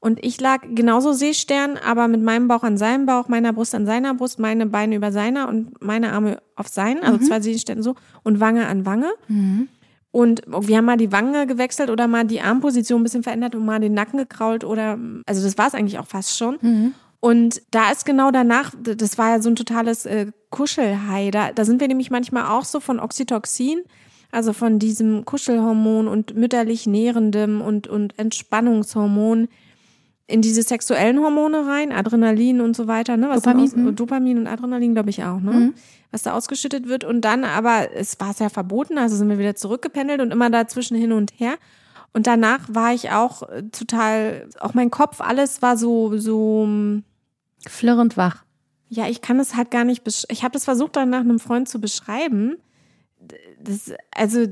Und ich lag genauso Seestern, aber mit meinem Bauch an seinem Bauch, meiner Brust an seiner Brust, meine Beine über seiner und meine Arme auf seinen, also mhm. zwei Seestern so und Wange an Wange. Mhm. Und wir haben mal die Wange gewechselt oder mal die Armposition ein bisschen verändert und mal den Nacken gekrault oder, also das war es eigentlich auch fast schon. Mhm. Und da ist genau danach, das war ja so ein totales äh, Kuschelhai. Da, da sind wir nämlich manchmal auch so von Oxytocin, also von diesem Kuschelhormon und mütterlich nährendem und, und Entspannungshormon in diese sexuellen Hormone rein, Adrenalin und so weiter, ne? Was Dopamin, aus, mhm. Dopamin und Adrenalin, glaube ich auch, ne? Mhm. Was da ausgeschüttet wird. Und dann aber, es war sehr verboten, also sind wir wieder zurückgependelt und immer dazwischen hin und her. Und danach war ich auch äh, total, auch mein Kopf, alles war so, so flirrend wach. Ja, ich kann es halt gar nicht, ich habe das versucht dann nach einem Freund zu beschreiben. Das, also,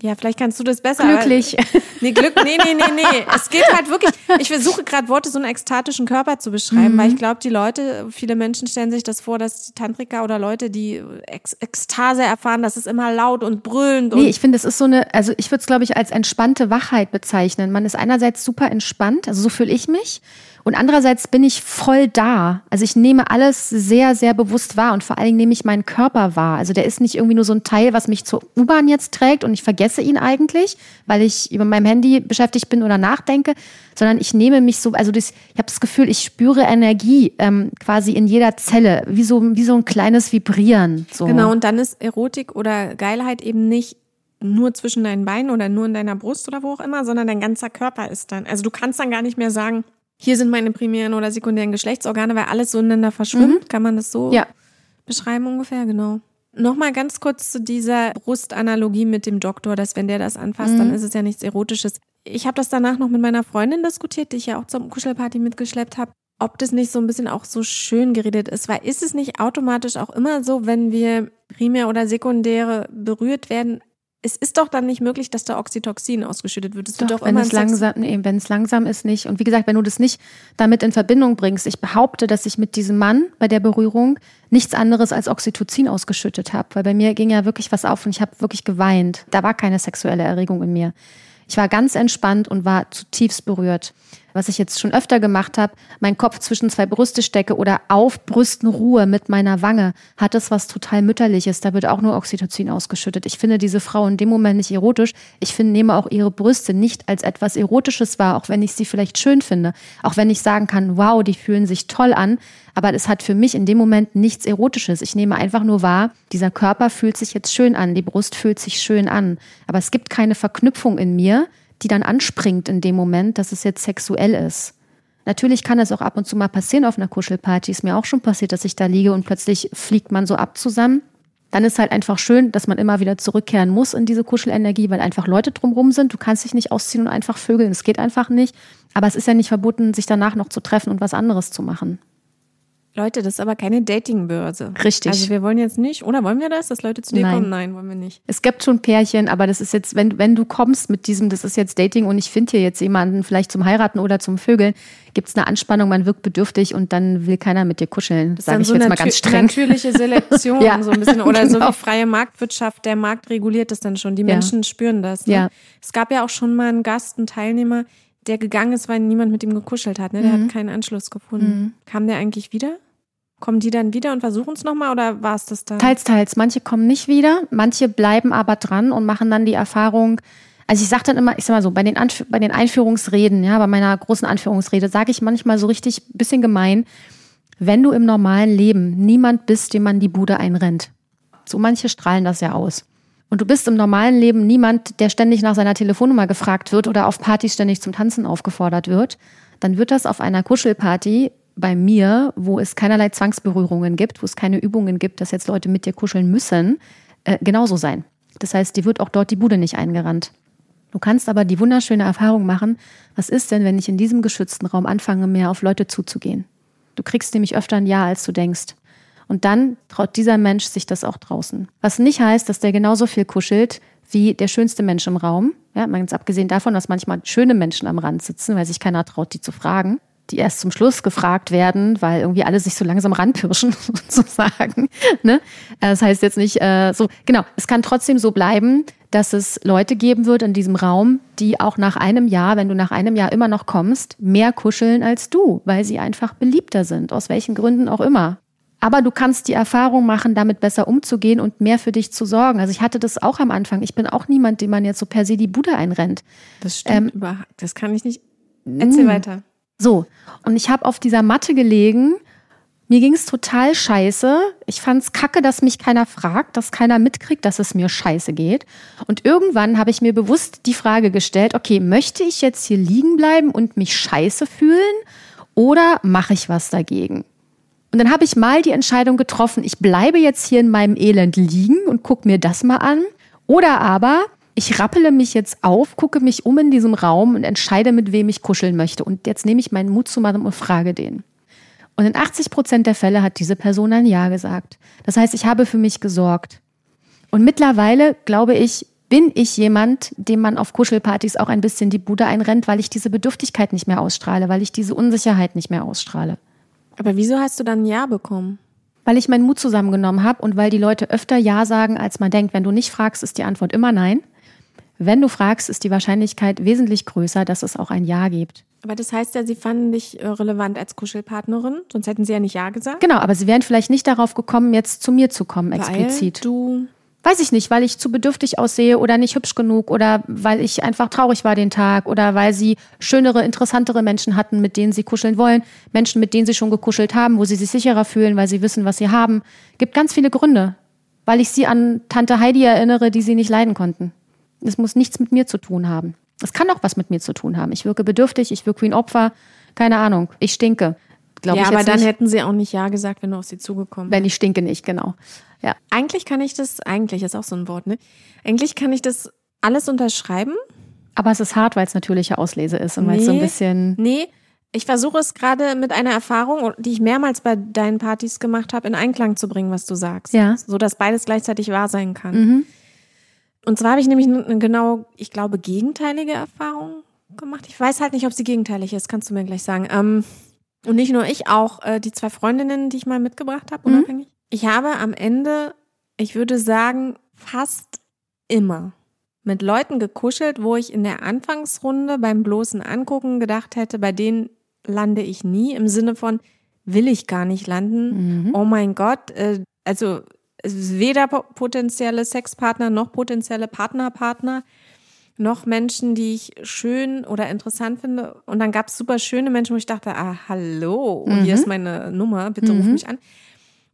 ja, vielleicht kannst du das besser. Glücklich. Aber, nee, Glück, nee, nee, nee, nee. Es geht halt wirklich, ich versuche gerade Worte so einen ekstatischen Körper zu beschreiben, mhm. weil ich glaube, die Leute, viele Menschen stellen sich das vor, dass die Tantriker oder Leute, die Ex Ekstase erfahren, das ist immer laut und brüllend. Nee, ich finde, es ist so eine, also ich würde es, glaube ich, als entspannte Wachheit bezeichnen. Man ist einerseits super entspannt, also so fühle ich mich. Und andererseits bin ich voll da. Also ich nehme alles sehr, sehr bewusst wahr und vor allen Dingen nehme ich meinen Körper wahr. Also der ist nicht irgendwie nur so ein Teil, was mich zur U-Bahn jetzt trägt und ich vergesse ihn eigentlich, weil ich über meinem Handy beschäftigt bin oder nachdenke, sondern ich nehme mich so, also das, ich habe das Gefühl, ich spüre Energie ähm, quasi in jeder Zelle, wie so, wie so ein kleines Vibrieren. So. Genau, und dann ist Erotik oder Geilheit eben nicht nur zwischen deinen Beinen oder nur in deiner Brust oder wo auch immer, sondern dein ganzer Körper ist dann. Also du kannst dann gar nicht mehr sagen, hier sind meine primären oder sekundären Geschlechtsorgane, weil alles so ineinander verschwimmt. Mhm. Kann man das so ja. beschreiben ungefähr? Genau. Nochmal ganz kurz zu dieser Brustanalogie mit dem Doktor, dass wenn der das anfasst, mhm. dann ist es ja nichts Erotisches. Ich habe das danach noch mit meiner Freundin diskutiert, die ich ja auch zur Kuschelparty mitgeschleppt habe, ob das nicht so ein bisschen auch so schön geredet ist, weil ist es nicht automatisch auch immer so, wenn wir primär oder sekundäre berührt werden, es ist doch dann nicht möglich, dass da Oxytocin ausgeschüttet wird. Es doch, wird doch wenn es langsam, nee, wenn es langsam ist nicht. Und wie gesagt, wenn du das nicht damit in Verbindung bringst, ich behaupte, dass ich mit diesem Mann bei der Berührung nichts anderes als Oxytocin ausgeschüttet habe, weil bei mir ging ja wirklich was auf und ich habe wirklich geweint. Da war keine sexuelle Erregung in mir. Ich war ganz entspannt und war zutiefst berührt was ich jetzt schon öfter gemacht habe, meinen Kopf zwischen zwei Brüste stecke oder auf Brüsten ruhe mit meiner Wange, hat es was total mütterliches. Da wird auch nur Oxytocin ausgeschüttet. Ich finde diese Frau in dem Moment nicht erotisch. Ich finde, nehme auch ihre Brüste nicht als etwas Erotisches wahr, auch wenn ich sie vielleicht schön finde. Auch wenn ich sagen kann, wow, die fühlen sich toll an. Aber es hat für mich in dem Moment nichts Erotisches. Ich nehme einfach nur wahr, dieser Körper fühlt sich jetzt schön an, die Brust fühlt sich schön an. Aber es gibt keine Verknüpfung in mir, die dann anspringt in dem Moment, dass es jetzt sexuell ist. Natürlich kann es auch ab und zu mal passieren auf einer Kuschelparty. Ist mir auch schon passiert, dass ich da liege und plötzlich fliegt man so ab zusammen. dann ist halt einfach schön, dass man immer wieder zurückkehren muss in diese Kuschelenergie, weil einfach Leute drumherum sind. Du kannst dich nicht ausziehen und einfach vögeln. Es geht einfach nicht. Aber es ist ja nicht verboten, sich danach noch zu treffen und was anderes zu machen. Leute, das ist aber keine Datingbörse. Richtig. Also wir wollen jetzt nicht, oder wollen wir das, dass Leute zu dir Nein. kommen? Nein, wollen wir nicht. Es gibt schon Pärchen, aber das ist jetzt, wenn, wenn du kommst mit diesem, das ist jetzt Dating und ich finde hier jetzt jemanden vielleicht zum Heiraten oder zum Vögeln, gibt es eine Anspannung, man wirkt bedürftig und dann will keiner mit dir kuscheln, Das ist sage ich so jetzt mal ganz streng. natürliche Selektion, Ja, so ein bisschen. Oder so genau. wie freie Marktwirtschaft, der Markt reguliert das dann schon. Die Ja. Menschen spüren das. Ne? Ja. Es gab ja auch schon mal einen Gast, einen Teilnehmer, der gegangen ist, weil niemand mit ihm gekuschelt hat. Ne? Der Mhm. hat keinen Anschluss gefunden. Kam der eigentlich wieder? Kommen die dann wieder und versuchen es nochmal oder war es das dann? Teils, teils. Manche kommen nicht wieder, manche bleiben aber dran und machen dann die Erfahrung. Also ich sage dann immer, ich sag mal so, bei den, Anf bei den Einführungsreden, ja, bei meiner großen Anführungsrede, sage ich manchmal so richtig bisschen gemein, wenn du im normalen Leben niemand bist, dem man die Bude einrennt. So manche strahlen das ja aus. Und du bist im normalen Leben niemand, der ständig nach seiner Telefonnummer gefragt wird oder auf Partys ständig zum Tanzen aufgefordert wird, dann wird das auf einer Kuschelparty bei mir, wo es keinerlei Zwangsberührungen gibt, wo es keine Übungen gibt, dass jetzt Leute mit dir kuscheln müssen, äh, genauso sein. Das heißt, dir wird auch dort die Bude nicht eingerannt. Du kannst aber die wunderschöne Erfahrung machen, was ist denn, wenn ich in diesem geschützten Raum anfange, mehr auf Leute zuzugehen? Du kriegst nämlich öfter ein Ja, als du denkst. Und dann traut dieser Mensch sich das auch draußen. Was nicht heißt, dass der genauso viel kuschelt wie der schönste Mensch im Raum. Ja, ganz abgesehen davon, dass manchmal schöne Menschen am Rand sitzen, weil sich keiner traut, die zu fragen. Die erst zum Schluss gefragt werden, weil irgendwie alle sich so langsam ranpirschen, sozusagen. Ne? Das heißt jetzt nicht äh, so, genau, es kann trotzdem so bleiben, dass es Leute geben wird in diesem Raum, die auch nach einem Jahr, wenn du nach einem Jahr immer noch kommst, mehr kuscheln als du, weil sie einfach beliebter sind, aus welchen Gründen auch immer. Aber du kannst die Erfahrung machen, damit besser umzugehen und mehr für dich zu sorgen. Also ich hatte das auch am Anfang. Ich bin auch niemand, dem man jetzt so per se die Bude einrennt. das stimmt. über, das kann ich nicht. Erzähl Mm. weiter. So, und ich habe auf dieser Matte gelegen. Mir ging es total scheiße. Ich fand's kacke, dass mich keiner fragt, dass keiner mitkriegt, dass es mir scheiße geht. Und irgendwann habe ich mir bewusst die Frage gestellt, okay, möchte ich jetzt hier liegen bleiben und mich scheiße fühlen oder mache ich was dagegen? Und dann habe ich mal die Entscheidung getroffen, ich bleibe jetzt hier in meinem Elend liegen und gucke mir das mal an. Oder aber ich rappele mich jetzt auf, gucke mich um in diesem Raum und entscheide, mit wem ich kuscheln möchte. Und jetzt nehme ich meinen Mut zusammen und frage den. Und in 80 Prozent der Fälle hat diese Person ein Ja gesagt. Das heißt, ich habe für mich gesorgt. Und mittlerweile, glaube ich, bin ich jemand, dem man auf Kuschelpartys auch ein bisschen die Bude einrennt, weil ich diese Bedürftigkeit nicht mehr ausstrahle, weil ich diese Unsicherheit nicht mehr ausstrahle. Aber wieso hast du dann ein Ja bekommen? Weil ich meinen Mut zusammengenommen habe und weil die Leute öfter Ja sagen, als man denkt. Wenn du nicht fragst, ist die Antwort immer Nein. Wenn du fragst, ist die Wahrscheinlichkeit wesentlich größer, dass es auch ein Ja gibt. Aber das heißt ja, sie fanden dich äh, relevant als Kuschelpartnerin, sonst hätten sie ja nicht Ja gesagt. Genau, aber sie wären vielleicht nicht darauf gekommen, jetzt zu mir zu kommen, explizit. Weil du Weiß ich nicht, weil ich zu bedürftig aussehe oder nicht hübsch genug oder weil ich einfach traurig war den Tag oder weil sie schönere, interessantere Menschen hatten, mit denen sie kuscheln wollen. Menschen, mit denen sie schon gekuschelt haben, wo sie sich sicherer fühlen, weil sie wissen, was sie haben. Gibt ganz viele Gründe. Weil ich sie an Tante Heidi erinnere, die sie nicht leiden konnten. Es muss nichts mit mir zu tun haben. Es kann auch was mit mir zu tun haben. Ich wirke bedürftig, ich wirke wie ein Opfer. Keine Ahnung. Ich stinke. Glaube ja, aber dann nicht. hätten sie auch nicht Ja gesagt, wenn du auf sie zugekommen Wenn ich stinke nicht, genau. Ja. Eigentlich kann ich das, eigentlich ist auch so ein Wort, ne? Eigentlich kann ich das alles unterschreiben. Aber es ist hart, weil es natürliche Auslese ist und weil es so ein Nee. bisschen. Nee, ich versuche es gerade mit einer Erfahrung, die ich mehrmals bei deinen Partys gemacht habe, in Einklang zu bringen, was du sagst. Ja. So dass beides gleichzeitig wahr sein kann. Mhm. Und zwar habe ich nämlich eine genau, ich glaube, gegenteilige Erfahrung gemacht. Ich weiß halt nicht, ob sie gegenteilig ist, kannst du mir gleich sagen. Ähm, und nicht nur ich, auch äh, die zwei Freundinnen, die ich mal mitgebracht habe, Mhm. unabhängig. Ich habe am Ende, ich würde sagen, fast immer mit Leuten gekuschelt, wo ich in der Anfangsrunde beim bloßen Angucken gedacht hätte, bei denen lande ich nie, im Sinne von, will ich gar nicht landen. Mhm. Oh mein Gott, äh, also weder po- potenzielle Sexpartner noch potenzielle Partnerpartner noch Menschen, die ich schön oder interessant finde. Und dann gab es super schöne Menschen, wo ich dachte, ah, hallo, Mhm. hier ist meine Nummer, bitte ruf mich an.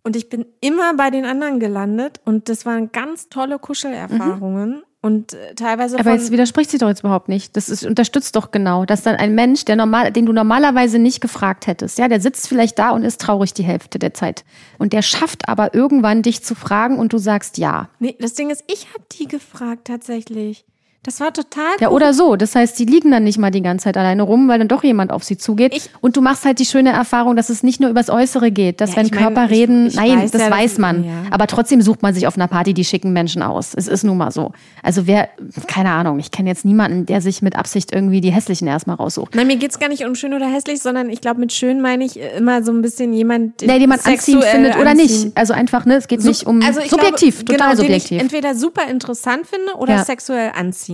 Und ich bin immer bei den anderen gelandet und das waren ganz tolle Kuschelerfahrungen, Und äh, teilweise. Aber jetzt widerspricht sie doch jetzt überhaupt nicht. Das ist, unterstützt doch genau, dass dann ein Mensch, der normal, den du normalerweise nicht gefragt hättest, ja, der sitzt vielleicht da und ist traurig die Hälfte der Zeit. Und der schafft aber irgendwann, dich zu fragen und du sagst ja. Nee, das Ding ist, ich habe die gefragt tatsächlich. Das war total. Ja, oder so. Das heißt, die liegen dann nicht mal die ganze Zeit alleine rum, weil dann doch jemand auf sie zugeht. Ich, und du machst halt die schöne Erfahrung, dass es nicht nur übers Äußere geht, dass ja, wenn Körper mein, reden, ich, ich nein, weiß, das ja, weiß man. Ja. Aber trotzdem sucht man sich auf einer Party die schicken Menschen aus. Es ist nun mal so. Also wer, keine Ahnung, ich kenne jetzt niemanden, der sich mit Absicht irgendwie die hässlichen erstmal raussucht. Nein, mir geht's gar nicht um schön oder hässlich, sondern ich glaube, mit schön meine ich immer so ein bisschen jemand, der jemand anziehend findet oder anziehen. nicht. Also einfach, ne, es geht so, nicht um also subjektiv, glaube, total genau, subjektiv. Entweder super interessant finde oder sexuell anziehend.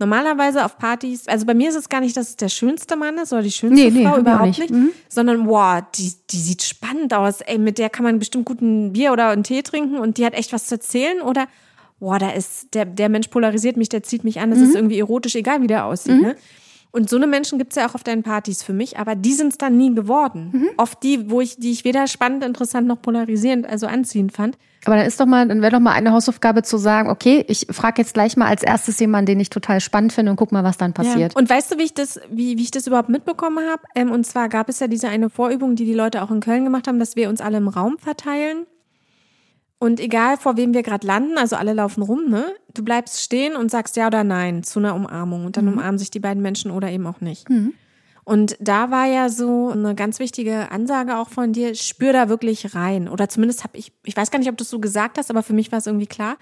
Normalerweise auf Partys, also bei mir ist es gar nicht, dass es der schönste Mann ist oder die schönste nee, nee, Frau, überhaupt nicht, nicht mhm. sondern wow, die, die sieht spannend aus, ey, mit der kann man bestimmt guten Bier oder einen Tee trinken und die hat echt was zu erzählen oder wow, da ist, der, der Mensch polarisiert mich, der zieht mich an, das mhm. ist irgendwie erotisch, egal wie der aussieht, mhm. ne? Und so eine Menschen gibt's ja auch auf deinen Partys für mich, aber die sind's dann nie geworden. Mhm. Oft die, wo ich, die ich weder spannend, interessant noch polarisierend, also anziehend fand. Aber dann ist doch mal, dann wäre doch mal eine Hausaufgabe zu sagen, okay, ich frage jetzt gleich mal als erstes jemanden, den ich total spannend finde und guck mal, was dann passiert. Ja. Und weißt du, wie ich das, wie, wie ich das überhaupt mitbekommen habe? Ähm, und zwar gab es ja diese eine Vorübung, die die Leute auch in Köln gemacht haben, dass wir uns alle im Raum verteilen. Und egal vor wem wir gerade landen, also alle laufen rum, ne? Du bleibst stehen und sagst ja oder nein zu einer Umarmung. Und dann mhm. umarmen sich die beiden Menschen oder eben auch nicht. Mhm. Und da war ja so eine ganz wichtige Ansage auch von dir, spür da wirklich rein. Oder zumindest habe ich, ich weiß gar nicht, ob du es so gesagt hast, aber für mich war es irgendwie klar,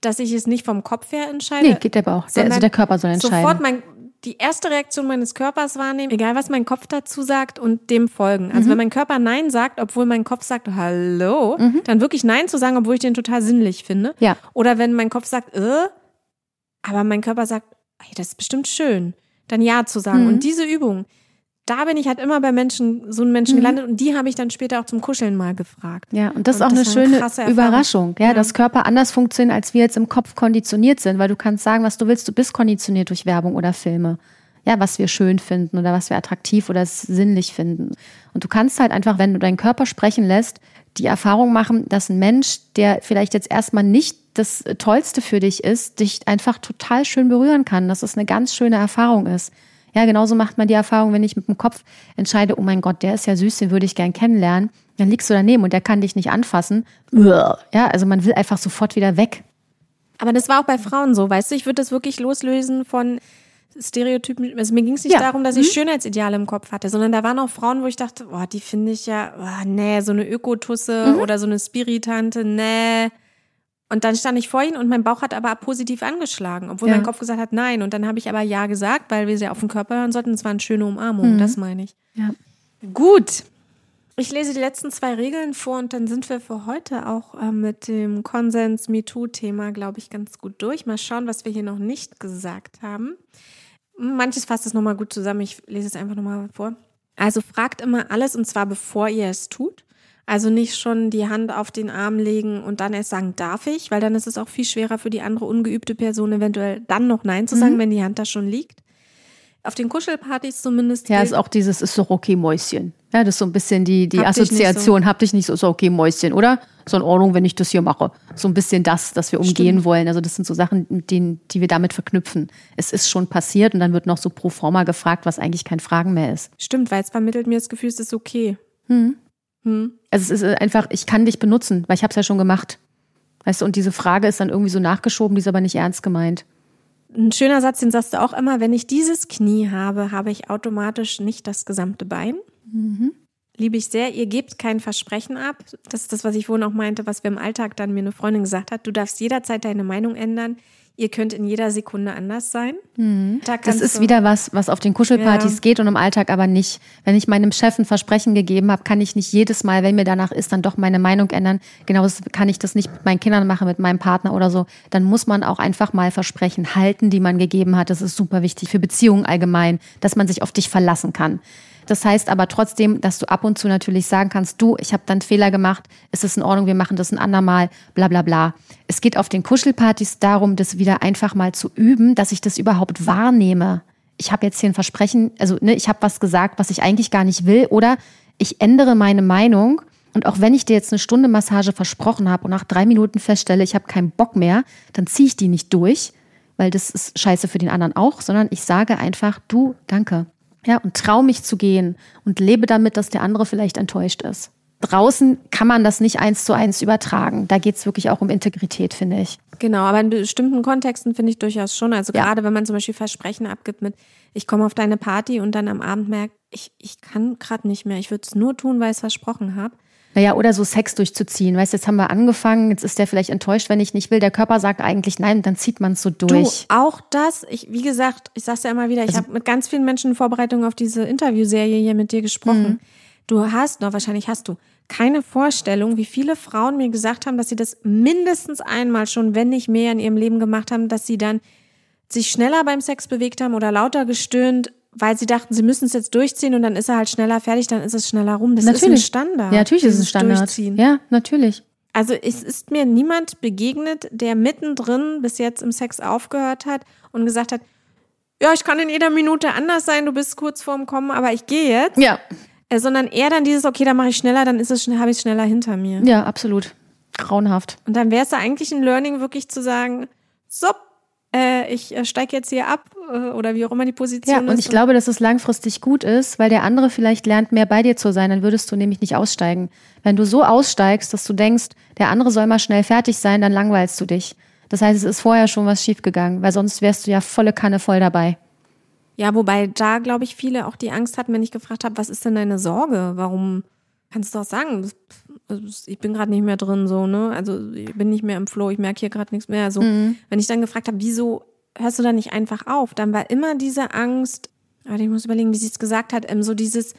dass ich es nicht vom Kopf her entscheide. Nee, geht der Bauch. Der, also der Körper soll entscheiden. Sofort mein, die erste Reaktion meines Körpers wahrnehmen, egal was mein Kopf dazu sagt und dem folgen. Also mhm. wenn mein Körper Nein sagt, obwohl mein Kopf sagt, hallo, mhm. dann wirklich Nein zu sagen, obwohl ich den total sinnlich finde. Ja. Oder wenn mein Kopf sagt, äh, aber mein Körper sagt, hey, das ist bestimmt schön, dann Ja zu sagen. Mhm. Und diese Übung, da bin ich halt immer bei Menschen, so einen Menschen mhm. gelandet und die habe ich dann später auch zum Kuscheln mal gefragt. Ja, und das ist auch das eine schöne eine Überraschung, ja, ja, dass Körper anders funktionieren, als wir jetzt im Kopf konditioniert sind, weil du kannst sagen, was du willst, du bist konditioniert durch Werbung oder Filme. Ja, was wir schön finden oder was wir attraktiv oder sinnlich finden. Und du kannst halt einfach, wenn du deinen Körper sprechen lässt, die Erfahrung machen, dass ein Mensch, der vielleicht jetzt erstmal nicht das Tollste für dich ist, dich einfach total schön berühren kann, dass es eine ganz schöne Erfahrung ist. Ja, genauso macht man die Erfahrung, wenn ich mit dem Kopf entscheide, oh mein Gott, der ist ja süß, den würde ich gern kennenlernen. Dann liegst du daneben und der kann dich nicht anfassen. Ja, also man will einfach sofort wieder weg. Aber das war auch bei Frauen so, weißt du, ich würde das wirklich loslösen von Stereotypen. Also mir ging es nicht ja. darum, dass ich mhm. Schönheitsideale im Kopf hatte, sondern da waren auch Frauen, wo ich dachte, boah, die finde ich ja, oh, nee, so eine Ökotusse mhm. oder so eine Spiritante, nee. Und dann stand ich vor ihnen und mein Bauch hat aber positiv angeschlagen, obwohl ja. mein Kopf gesagt hat nein. Und dann habe ich aber ja gesagt, weil wir sie auf den Körper hören sollten. Es war eine schöne Umarmung, mhm. das meine ich. Ja. Gut. Ich lese die letzten zwei Regeln vor und dann sind wir für heute auch äh, mit dem Konsens-MeToo-Thema, glaube ich, ganz gut durch. Mal schauen, was wir hier noch nicht gesagt haben. Manches fasst es nochmal gut zusammen. Ich lese es einfach nochmal vor. Also fragt immer alles und zwar bevor ihr es tut. Also nicht schon die Hand auf den Arm legen und dann erst sagen, darf ich, weil dann ist es auch viel schwerer für die andere ungeübte Person eventuell dann noch Nein zu sagen, mhm. wenn die Hand da schon liegt. Auf den Kuschelpartys zumindest. Ja, ist auch dieses, ist doch okay, Mäuschen. Ja, das ist so ein bisschen die, die hab Assoziation, so. hab dich nicht so, ist okay, Mäuschen, oder? So in Ordnung, wenn ich das hier mache. So ein bisschen das, das wir umgehen Stimmt. wollen. Also das sind so Sachen, die, die wir damit verknüpfen. Es ist schon passiert und dann wird noch so pro forma gefragt, was eigentlich kein Fragen mehr ist. Stimmt, weil es vermittelt mir das Gefühl, es ist okay. Hm. Hm. Also es ist einfach, ich kann dich benutzen, weil ich habe es ja schon gemacht. Weißt du, und diese Frage ist dann irgendwie so nachgeschoben, die ist aber nicht ernst gemeint. Ein schöner Satz, den sagst du auch immer, wenn ich dieses Knie habe, habe ich automatisch nicht das gesamte Bein. Mhm. Liebe ich sehr. Ihr gebt kein Versprechen ab. Das ist das, was ich vorhin auch meinte, was wir im Alltag dann mir eine Freundin gesagt hat. Du darfst jederzeit deine Meinung ändern. Ihr könnt in jeder Sekunde anders sein. Mhm. Da das ist wieder was, was auf den Kuschelpartys ja. geht und im Alltag aber nicht. Wenn ich meinem Chef ein Versprechen gegeben habe, kann ich nicht jedes Mal, wenn mir danach ist, dann doch meine Meinung ändern. Genau kann ich das nicht mit meinen Kindern machen, mit meinem Partner oder so. Dann muss man auch einfach mal Versprechen halten, die man gegeben hat. Das ist super wichtig für Beziehungen allgemein, dass man sich auf dich verlassen kann. Das heißt aber trotzdem, dass du ab und zu natürlich sagen kannst, du, ich habe dann Fehler gemacht, ist es in Ordnung, wir machen das ein andermal, bla bla bla. Es geht auf den Kuschelpartys darum, das wieder einfach mal zu üben, dass ich das überhaupt wahrnehme. Ich habe jetzt hier ein Versprechen, also ne, ich habe was gesagt, was ich eigentlich gar nicht will, oder ich ändere meine Meinung. Und auch wenn ich dir jetzt eine Stunde Massage versprochen habe und nach drei Minuten feststelle, ich habe keinen Bock mehr, dann ziehe ich die nicht durch, weil das ist scheiße für den anderen auch, sondern ich sage einfach, du, danke. Ja, und trau mich zu gehen und lebe damit, dass der andere vielleicht enttäuscht ist. Draußen kann man das nicht eins zu eins übertragen. Da geht es wirklich auch um Integrität, finde ich. Genau, aber in bestimmten Kontexten finde ich durchaus schon. Also ja. gerade wenn man zum Beispiel Versprechen abgibt mit, ich komme auf deine Party und dann am Abend merkt, ich, ich kann gerade nicht mehr, ich würde es nur tun, weil ich es versprochen habe. Naja, oder so Sex durchzuziehen. Weißt du, jetzt haben wir angefangen, jetzt ist der vielleicht enttäuscht, wenn ich nicht will. Der Körper sagt eigentlich nein, dann zieht man es so durch. Du, auch das, ich, wie gesagt, ich sag's ja immer wieder, ich also, habe mit ganz vielen Menschen in Vorbereitung auf diese Interviewserie hier mit dir gesprochen. Mhm. Du hast, noch wahrscheinlich hast du, keine Vorstellung, wie viele Frauen mir gesagt haben, dass sie das mindestens einmal schon, wenn nicht mehr in ihrem Leben gemacht haben, dass sie dann sich schneller beim Sex bewegt haben oder lauter gestöhnt, weil sie dachten, sie müssen es jetzt durchziehen und dann ist er halt schneller fertig, dann ist es schneller rum. Das natürlich. ist ein Standard. Ja, natürlich ist es ein Standard. Durchziehen. Ja, natürlich. Also es ist mir niemand begegnet, der mittendrin bis jetzt im Sex aufgehört hat und gesagt hat, ja, ich kann in jeder Minute anders sein, du bist kurz vorm Kommen, aber ich gehe jetzt. Ja. Äh, sondern eher dann dieses, okay, dann mache ich schneller, dann ist es, habe ich es schneller hinter mir. Ja, absolut. Grauenhaft. Und dann wäre es da eigentlich ein Learning, wirklich zu sagen, so, äh, ich äh, steige jetzt hier ab äh, oder wie auch immer die Position ja, ist. Und ich glaube, dass es langfristig gut ist, weil der andere vielleicht lernt, mehr bei dir zu sein, dann würdest du nämlich nicht aussteigen. Wenn du so aussteigst, dass du denkst, der andere soll mal schnell fertig sein, dann langweilst du dich. Das heißt, es ist vorher schon was schiefgegangen, weil sonst wärst du ja volle Kanne voll dabei. Ja, wobei da, glaube ich, viele auch die Angst hatten, wenn ich gefragt habe, was ist denn deine Sorge? Warum kannst du auch sagen, ich bin gerade nicht mehr drin, so, ne? Also ich bin nicht mehr im Flow, ich merke hier gerade nichts mehr. So, mhm. wenn ich dann gefragt habe, wieso hörst du da nicht einfach auf? Dann war immer diese Angst, warte, ich muss überlegen, wie sie es gesagt hat, ähm, so dieses,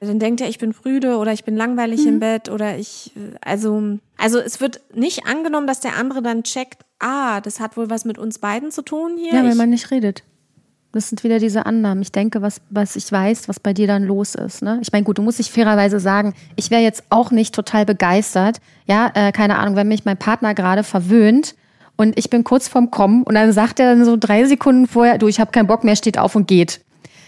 dann denkt er, ich bin prüde oder ich bin langweilig mhm. im Bett oder ich, äh, also, also es wird nicht angenommen, dass der andere dann checkt, ah, das hat wohl was mit uns beiden zu tun hier. Ja, wenn man nicht redet. Das sind wieder diese Annahmen. Ich denke, was, was ich weiß, was bei dir dann los ist. Ne? Ich meine, gut, du musst dich fairerweise sagen, ich wäre jetzt auch nicht total begeistert. Ja, äh, keine Ahnung, wenn mich mein Partner gerade verwöhnt und ich bin kurz vorm Kommen und dann sagt er dann so drei Sekunden vorher, du, ich habe keinen Bock mehr, steht auf und geht.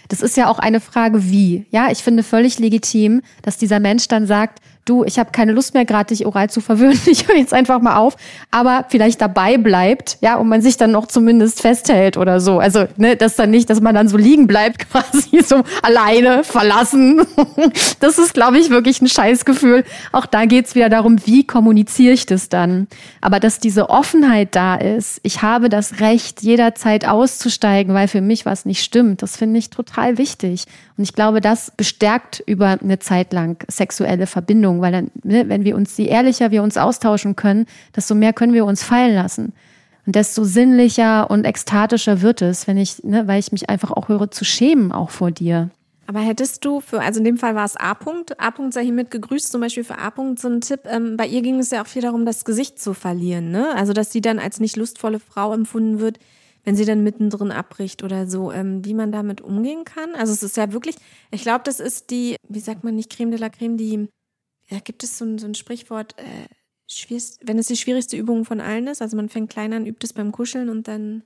Das ist ja auch eine Frage, wie. Ja, ich finde völlig legitim, dass dieser Mensch dann sagt, du, ich habe keine Lust mehr, gerade dich oral zu verwöhnen, ich höre jetzt einfach mal auf, aber vielleicht dabei bleibt, ja, und man sich dann noch zumindest festhält oder so. Also, ne, dass dann nicht, dass man dann so liegen bleibt, quasi so alleine, verlassen. Das ist, glaube ich, wirklich ein Scheißgefühl. Auch da geht's wieder darum, wie kommuniziere ich das dann. Aber dass diese Offenheit da ist, ich habe das Recht, jederzeit auszusteigen, weil für mich was nicht stimmt, das finde ich total wichtig. Und ich glaube, das bestärkt über eine Zeit lang sexuelle Verbindung, weil dann, ne, wenn wir uns, je ehrlicher wir uns austauschen können, desto mehr können wir uns fallen lassen. Und desto sinnlicher und ekstatischer wird es, wenn ich, ne, weil ich mich einfach auch höre zu schämen, auch vor dir. Aber hättest du für, also in dem Fall war es A. -Punkt, A. -Punkt sei hiermit gegrüßt, zum Beispiel für A. -Punkt so ein Tipp. Ähm, bei ihr ging es ja auch viel darum, das Gesicht zu verlieren, ne? Also, dass sie dann als nicht lustvolle Frau empfunden wird, wenn sie dann mittendrin abbricht oder so, ähm, wie man damit umgehen kann. Also es ist ja wirklich, ich glaube, das ist die, wie sagt man nicht Creme de la Creme, die, ja, gibt es so ein, so ein Sprichwort, äh, schwierigst, wenn es die schwierigste Übung von allen ist, also man fängt klein an, übt es beim Kuscheln und dann.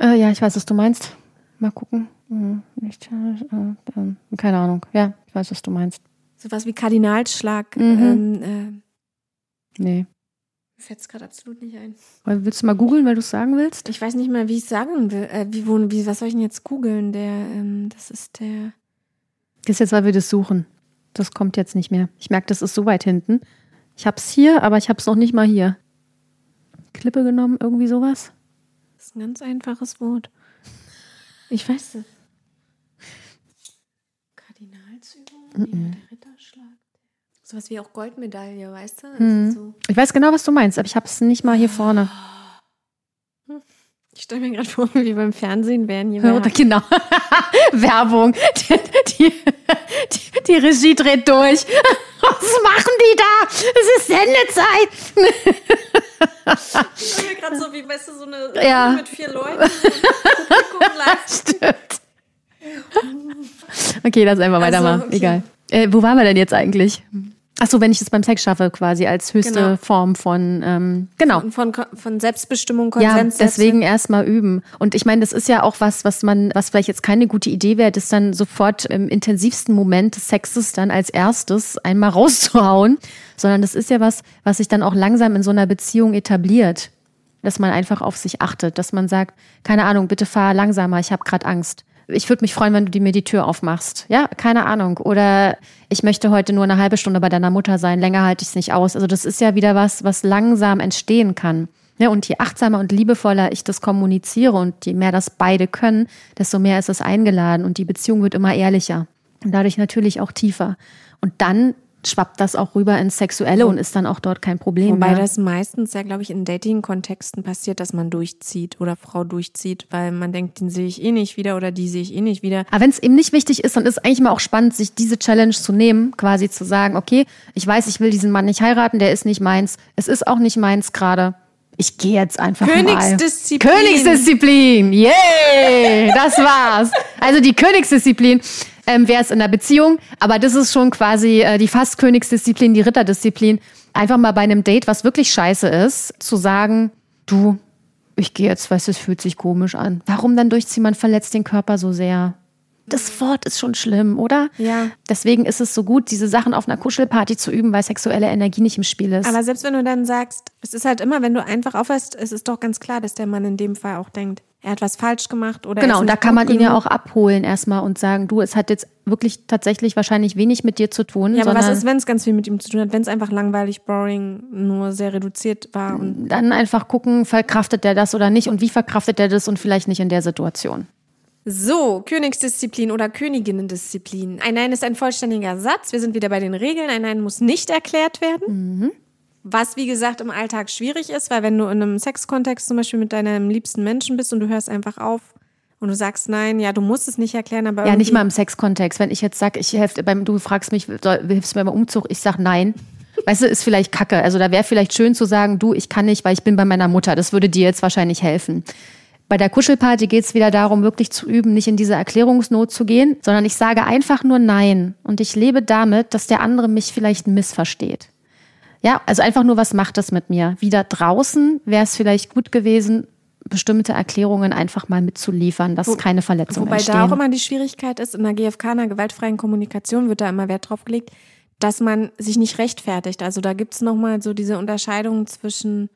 Äh, ja, ich weiß, was du meinst. Mal gucken. Hm, nicht, äh, äh, keine Ahnung. Ja, ich weiß, was du meinst. Sowas wie Kardinalsschlag. Mhm. Ähm, äh, nee fällt es gerade absolut nicht ein. Willst du mal googeln, weil du es sagen willst? Ich weiß nicht mal, wie ich es sagen will. Äh, wie, wo, wie, was soll ich denn jetzt googeln? Der, ähm, das ist der. Das ist jetzt, weil wir das suchen. Das kommt jetzt nicht mehr. Ich merke, das ist so weit hinten. Ich habe es hier, aber ich habe es noch nicht mal hier. Klippe genommen, irgendwie sowas? Das ist ein ganz einfaches Wort. Ich weiß es. Kardinalsübung? Mm -mm. Der Ritterschlag. Sowas wie auch Goldmedaille, weißt du? Also hm. so. Ich weiß genau, was du meinst, aber ich habe es nicht mal hier vorne. Ich stelle mir gerade vor, wie beim Fernsehen werden hier. Hör, genau. Werbung. Die, die, die, die, Regie dreht durch. Was machen die da? Es ist Sendezeit. Ich stelle mir gerade so, wie, weißt du, so eine ja. mit vier Leuten. Stimmt. Okay, lass einfach also, weitermachen. Okay. Egal. Äh, wo waren wir denn jetzt eigentlich? Ach so, wenn ich es beim Sex schaffe, quasi als höchste genau. Form von, ähm, genau. Von, von, von Selbstbestimmung, Konsens. Ja, deswegen erstmal üben. Und ich meine, das ist ja auch was, was man, was vielleicht jetzt keine gute Idee wäre, das dann sofort im intensivsten Moment des Sexes dann als erstes einmal rauszuhauen, sondern das ist ja was, was sich dann auch langsam in so einer Beziehung etabliert. dass man einfach auf sich achtet, dass man sagt, keine Ahnung, bitte fahr langsamer, ich habe gerade Angst. Ich würde mich freuen, wenn du mir die Tür aufmachst. Ja, keine Ahnung. Oder ich möchte heute nur eine halbe Stunde bei deiner Mutter sein, länger halte ich es nicht aus. Also das ist ja wieder was, was langsam entstehen kann. Ja, und je achtsamer und liebevoller ich das kommuniziere und je mehr das beide können, desto mehr ist es eingeladen und die Beziehung wird immer ehrlicher und dadurch natürlich auch tiefer. Und dann schwappt das auch rüber ins Sexuelle und ist dann auch dort kein Problem Wobei mehr. das meistens ja, glaube ich, in Dating-Kontexten passiert, dass man durchzieht oder Frau durchzieht, weil man denkt, den sehe ich eh nicht wieder oder die sehe ich eh nicht wieder. Aber wenn es eben nicht wichtig ist, dann ist eigentlich mal auch spannend, sich diese Challenge zu nehmen, quasi zu sagen, okay, ich weiß, ich will diesen Mann nicht heiraten, der ist nicht meins, es ist auch nicht meins gerade. Ich gehe jetzt einfach Königsdisziplin. mal. Königsdisziplin. Yay, das war's. Also die Königsdisziplin ähm, wäre es in der Beziehung, aber das ist schon quasi äh, die fast Königsdisziplin, die Ritterdisziplin. Einfach mal bei einem Date, was wirklich scheiße ist, zu sagen, du, ich gehe jetzt, weißt du, es fühlt sich komisch an. Warum dann durchziehen? Man verletzt den Körper so sehr das Wort ist schon schlimm, oder? Ja. Deswegen ist es so gut, diese Sachen auf einer Kuschelparty zu üben, weil sexuelle Energie nicht im Spiel ist. Aber selbst wenn du dann sagst, es ist halt immer, wenn du einfach aufhörst, es ist doch ganz klar, dass der Mann in dem Fall auch denkt, er hat was falsch gemacht oder Genau, und da kann man ihn ja auch abholen erstmal und sagen, du, es hat jetzt wirklich tatsächlich wahrscheinlich wenig mit dir zu tun. Ja, aber was ist, wenn es ganz viel mit ihm zu tun hat, wenn es einfach langweilig, boring, nur sehr reduziert war und dann einfach gucken, verkraftet der das oder nicht und wie verkraftet er das und vielleicht nicht in der Situation. So, Königsdisziplin oder Königinnendisziplin. Ein Nein ist ein vollständiger Satz. Wir sind wieder bei den Regeln. Ein Nein muss nicht erklärt werden. Mhm. Was, wie gesagt, im Alltag schwierig ist, weil wenn du in einem Sexkontext zum Beispiel mit deinem liebsten Menschen bist und du hörst einfach auf und du sagst Nein, ja, du musst es nicht erklären, aber. Ja, nicht mal im Sexkontext. Wenn ich jetzt sage, ich helfe beim, du fragst mich, soll, hilfst mir beim Umzug, ich sag Nein. Weißt du, ist vielleicht kacke. Also da wäre vielleicht schön zu sagen, du, ich kann nicht, weil ich bin bei meiner Mutter. Das würde dir jetzt wahrscheinlich helfen. Bei der Kuschelparty geht es wieder darum, wirklich zu üben, nicht in diese Erklärungsnot zu gehen, sondern ich sage einfach nur Nein. Und ich lebe damit, dass der andere mich vielleicht missversteht. Ja, also einfach nur, was macht das mit mir? Wieder draußen wäre es vielleicht gut gewesen, bestimmte Erklärungen einfach mal mitzuliefern, dass Wo, keine Verletzungen Wobei entstehen. da auch immer die Schwierigkeit ist, in der GfK, in der gewaltfreien Kommunikation, wird da immer Wert drauf gelegt, dass man sich nicht rechtfertigt. Also da gibt es nochmal so diese Unterscheidung zwischen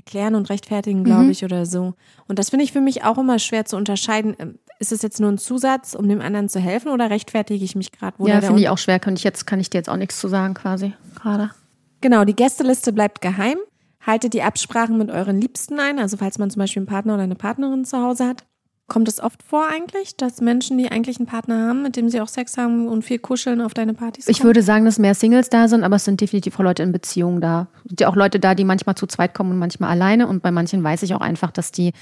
erklären und rechtfertigen, glaube Mhm. ich, oder so. Und das finde ich für mich auch immer schwer zu unterscheiden. Ähm, Ist es jetzt nur ein Zusatz, um dem anderen zu helfen, oder rechtfertige ich mich gerade? ja, finde ich auch schwer. Kann ich jetzt, kann ich dir jetzt auch nichts zu sagen, quasi. Gerade. Genau, die Gästeliste bleibt geheim. Haltet die Absprachen mit euren Liebsten ein. Also falls man zum Beispiel einen Partner oder eine Partnerin zu Hause hat. Kommt es oft vor eigentlich, dass Menschen, die eigentlich einen Partner haben, mit dem sie auch Sex haben und viel kuscheln, auf deine Partys kommen? Ich würde sagen, dass mehr Singles da sind, aber es sind definitiv auch Leute in Beziehungen da. Es sind ja auch Leute da, die manchmal zu zweit kommen und manchmal alleine. Und bei manchen weiß ich auch einfach, dass die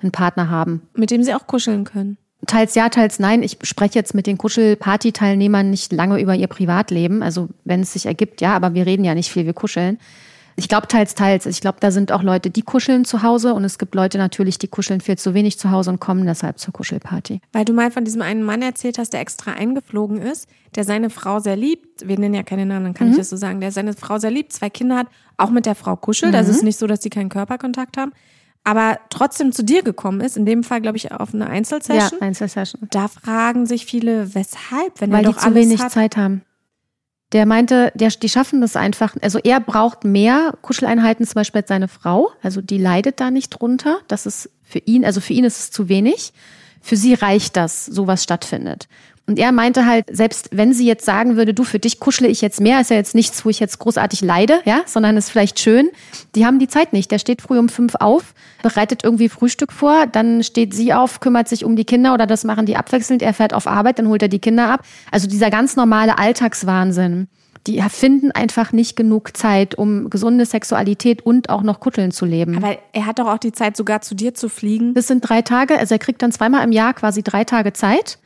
einen Partner haben. mit dem sie auch kuscheln können. Teils ja, teils nein. Ich spreche jetzt mit den Kuschelparty-Teilnehmern nicht lange über ihr Privatleben. Also wenn es sich ergibt, ja, aber wir reden ja nicht viel, wir kuscheln. Ich glaube teils, teils. Ich glaube, da sind auch Leute, die kuscheln zu Hause und es gibt Leute natürlich, die kuscheln viel zu wenig zu Hause und kommen deshalb zur Kuschelparty. Weil du mal von diesem einen Mann erzählt hast, der extra eingeflogen ist, der seine Frau sehr liebt. Wir nennen ja keine Namen, dann kann ich das so sagen. Der seine Frau sehr liebt, zwei Kinder hat, auch mit der Frau kuschelt. Also es ist nicht so, dass sie keinen Körperkontakt haben. Aber trotzdem zu dir gekommen ist, in dem Fall, glaube ich, auf eine Ja, Einzelsession. Einzelsession. Da fragen sich viele, weshalb, wenn Weil die doch zu wenig hat. Zeit haben. Der meinte, der, die schaffen das einfach. Also er braucht mehr Kuscheleinheiten, zum Beispiel als seine Frau. Also die leidet da nicht drunter. Das ist für ihn, also für ihn ist es zu wenig. Für sie reicht das, sowas stattfindet. Und er meinte halt, selbst wenn sie jetzt sagen würde, du, für dich kuschle ich jetzt mehr, ist ja jetzt nichts, wo ich jetzt großartig leide, ja, sondern ist vielleicht schön. Die haben die Zeit nicht. Der steht früh um fünf auf, bereitet irgendwie Frühstück vor, dann steht sie auf, kümmert sich um die Kinder oder das machen die abwechselnd. Er fährt auf Arbeit, dann holt er die Kinder ab. Also dieser ganz normale Alltagswahnsinn. Die finden einfach nicht genug Zeit, um gesunde Sexualität und auch noch Kutteln zu leben. Aber er hat doch auch die Zeit, sogar zu dir zu fliegen. Das sind drei Tage, also er kriegt dann zweimal im Jahr quasi drei Tage Zeit,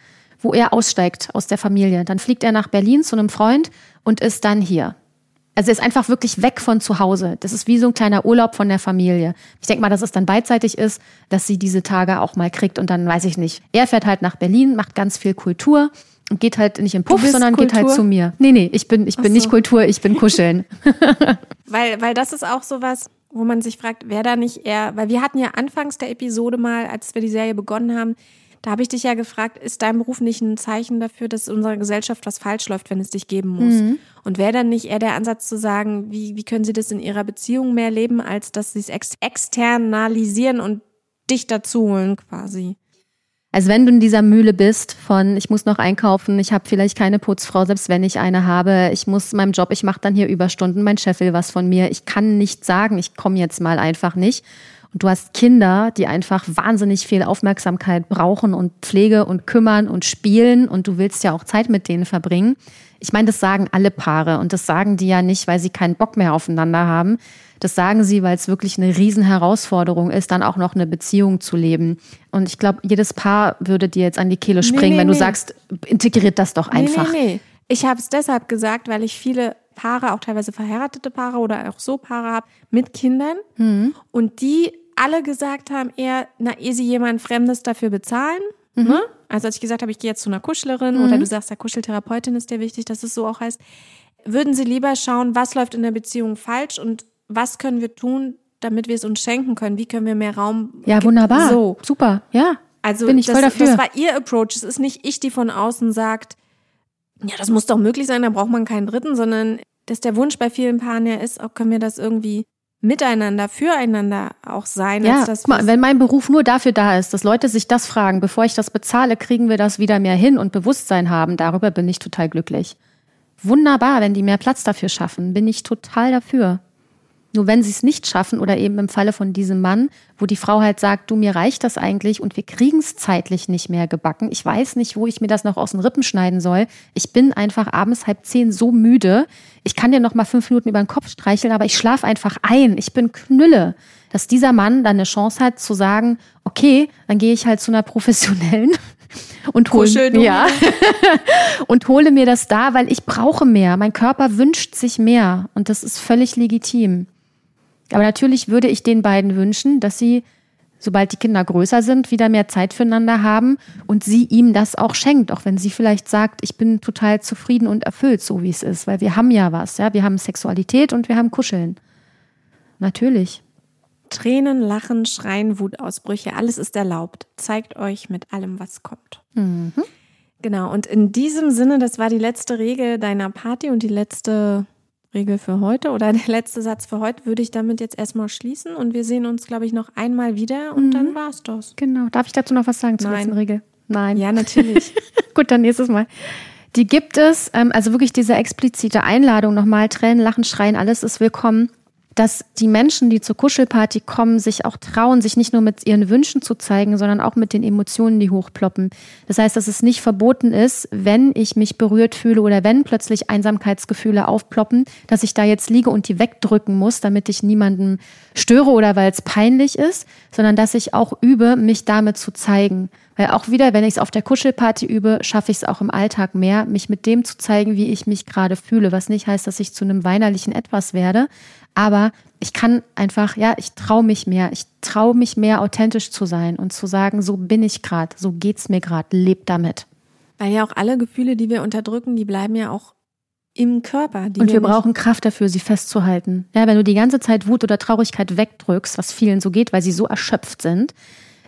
wo er aussteigt aus der Familie. Dann fliegt er nach Berlin zu einem Freund und ist dann hier. Also er ist einfach wirklich weg von zu Hause. Das ist wie so ein kleiner Urlaub von der Familie. Ich denke mal, dass es dann beidseitig ist, dass sie diese Tage auch mal kriegt und dann weiß ich nicht. Er fährt halt nach Berlin, macht ganz viel Kultur und geht halt nicht in Puff, sondern geht halt Kultur? zu mir. Nee, nee, ich bin, ich bin so. nicht Kultur, ich bin Kuscheln. Weil, weil das ist auch sowas, wo man sich fragt, wer da nicht eher, weil wir hatten ja anfangs der Episode mal, als wir die Serie begonnen haben, Da habe ich dich ja gefragt, ist dein Beruf nicht ein Zeichen dafür, dass unserer Gesellschaft was falsch läuft, wenn es dich geben muss? Mhm. Und wäre dann nicht eher der Ansatz zu sagen, wie, wie können sie das in ihrer Beziehung mehr leben, als dass sie es ex externalisieren und dich dazu holen quasi? Also wenn du in dieser Mühle bist von, ich muss noch einkaufen, ich habe vielleicht keine Putzfrau, selbst wenn ich eine habe, ich muss meinem Job, ich mache dann hier Überstunden, mein Chef will was von mir, ich kann nicht sagen, ich komme jetzt mal einfach nicht. Und du hast Kinder, die einfach wahnsinnig viel Aufmerksamkeit brauchen und Pflege und kümmern und spielen und du willst ja auch Zeit mit denen verbringen. Ich meine, das sagen alle Paare und das sagen die ja nicht, weil sie keinen Bock mehr aufeinander haben, das sagen sie, weil es wirklich eine Riesenherausforderung ist, dann auch noch eine Beziehung zu leben. Und ich glaube, jedes Paar würde dir jetzt an die Kehle springen, nee, nee, wenn du nee. sagst, integriert das doch einfach. Nee, nee, nee. Ich habe es deshalb gesagt, weil ich viele Paare, auch teilweise verheiratete Paare oder auch so Paare habe mit Kindern mhm. und die alle gesagt haben, eher, na, ehe sie jemand Fremdes dafür bezahlen. Mhm. Ne? Also als ich gesagt habe, ich gehe jetzt zu einer Kuschlerin mhm. oder du sagst, der Kuscheltherapeutin ist dir wichtig, dass es so auch heißt, würden sie lieber schauen, was läuft in der Beziehung falsch und was können wir tun, damit wir es uns schenken können? Wie können wir mehr Raum? Ja, wunderbar. So. Super, ja. Also bin ich das, voll dafür. das war ihr Approach. Es ist nicht ich, die von außen sagt, ja, das muss doch möglich sein, da braucht man keinen Dritten, sondern dass der Wunsch bei vielen Paaren ja ist, auch können wir das irgendwie miteinander, füreinander auch sein. Ja, guck mal, wenn mein Beruf nur dafür da ist, dass Leute sich das fragen, bevor ich das bezahle, kriegen wir das wieder mehr hin und Bewusstsein haben. Darüber bin ich total glücklich. Wunderbar, wenn die mehr Platz dafür schaffen, bin ich total dafür. Nur wenn sie es nicht schaffen oder eben im Falle von diesem Mann, wo die Frau halt sagt, du, mir reicht das eigentlich und wir kriegen es zeitlich nicht mehr gebacken. Ich weiß nicht, wo ich mir das noch aus den Rippen schneiden soll. Ich bin einfach abends halb zehn so müde. Ich kann dir noch mal fünf Minuten über den Kopf streicheln, aber ich schlafe einfach ein. Ich bin Knülle. Dass dieser Mann dann eine Chance hat zu sagen, okay, dann gehe ich halt zu einer professionellen und hole ja, und hole mir das da, weil ich brauche mehr. Mein Körper wünscht sich mehr und das ist völlig legitim. Aber natürlich würde ich den beiden wünschen, dass sie, sobald die Kinder größer sind, wieder mehr Zeit füreinander haben und sie ihm das auch schenkt, auch wenn sie vielleicht sagt, ich bin total zufrieden und erfüllt, so wie es ist, weil wir haben ja was, ja, wir haben Sexualität und wir haben Kuscheln. Natürlich. Tränen, Lachen, Schreien, Wutausbrüche, alles ist erlaubt. Zeigt euch mit allem, was kommt. Mhm. Genau, und in diesem Sinne, das war die letzte Regel deiner Party und die letzte Regel für heute oder der letzte Satz für heute würde ich damit jetzt erstmal schließen und wir sehen uns, glaube ich, noch einmal wieder und mhm. dann war's das. Genau. Darf ich dazu noch was sagen zur Nein. letzten Regel? Nein. Ja, natürlich. Gut, dann nächstes Mal. Die gibt es, ähm, also wirklich diese explizite Einladung nochmal, Tränen, Lachen, Schreien, alles ist willkommen dass die Menschen, die zur Kuschelparty kommen, sich auch trauen, sich nicht nur mit ihren Wünschen zu zeigen, sondern auch mit den Emotionen, die hochploppen. Das heißt, dass es nicht verboten ist, wenn ich mich berührt fühle oder wenn plötzlich Einsamkeitsgefühle aufploppen, dass ich da jetzt liege und die wegdrücken muss, damit ich niemanden störe oder weil es peinlich ist, sondern dass ich auch übe, mich damit zu zeigen. Weil auch wieder, wenn ich es auf der Kuschelparty übe, schaffe ich es auch im Alltag mehr, mich mit dem zu zeigen, wie ich mich gerade fühle. Was nicht heißt, dass ich zu einem weinerlichen Etwas werde, aber ich kann einfach, ja, ich traue mich mehr. Ich traue mich mehr, authentisch zu sein und zu sagen, so bin ich gerade, so geht's mir gerade, lebt damit. Weil ja auch alle Gefühle, die wir unterdrücken, die bleiben ja auch im Körper. und wir, wir brauchen Kraft dafür, sie festzuhalten. Ja, wenn du die ganze Zeit Wut oder Traurigkeit wegdrückst, was vielen so geht, weil sie so erschöpft sind,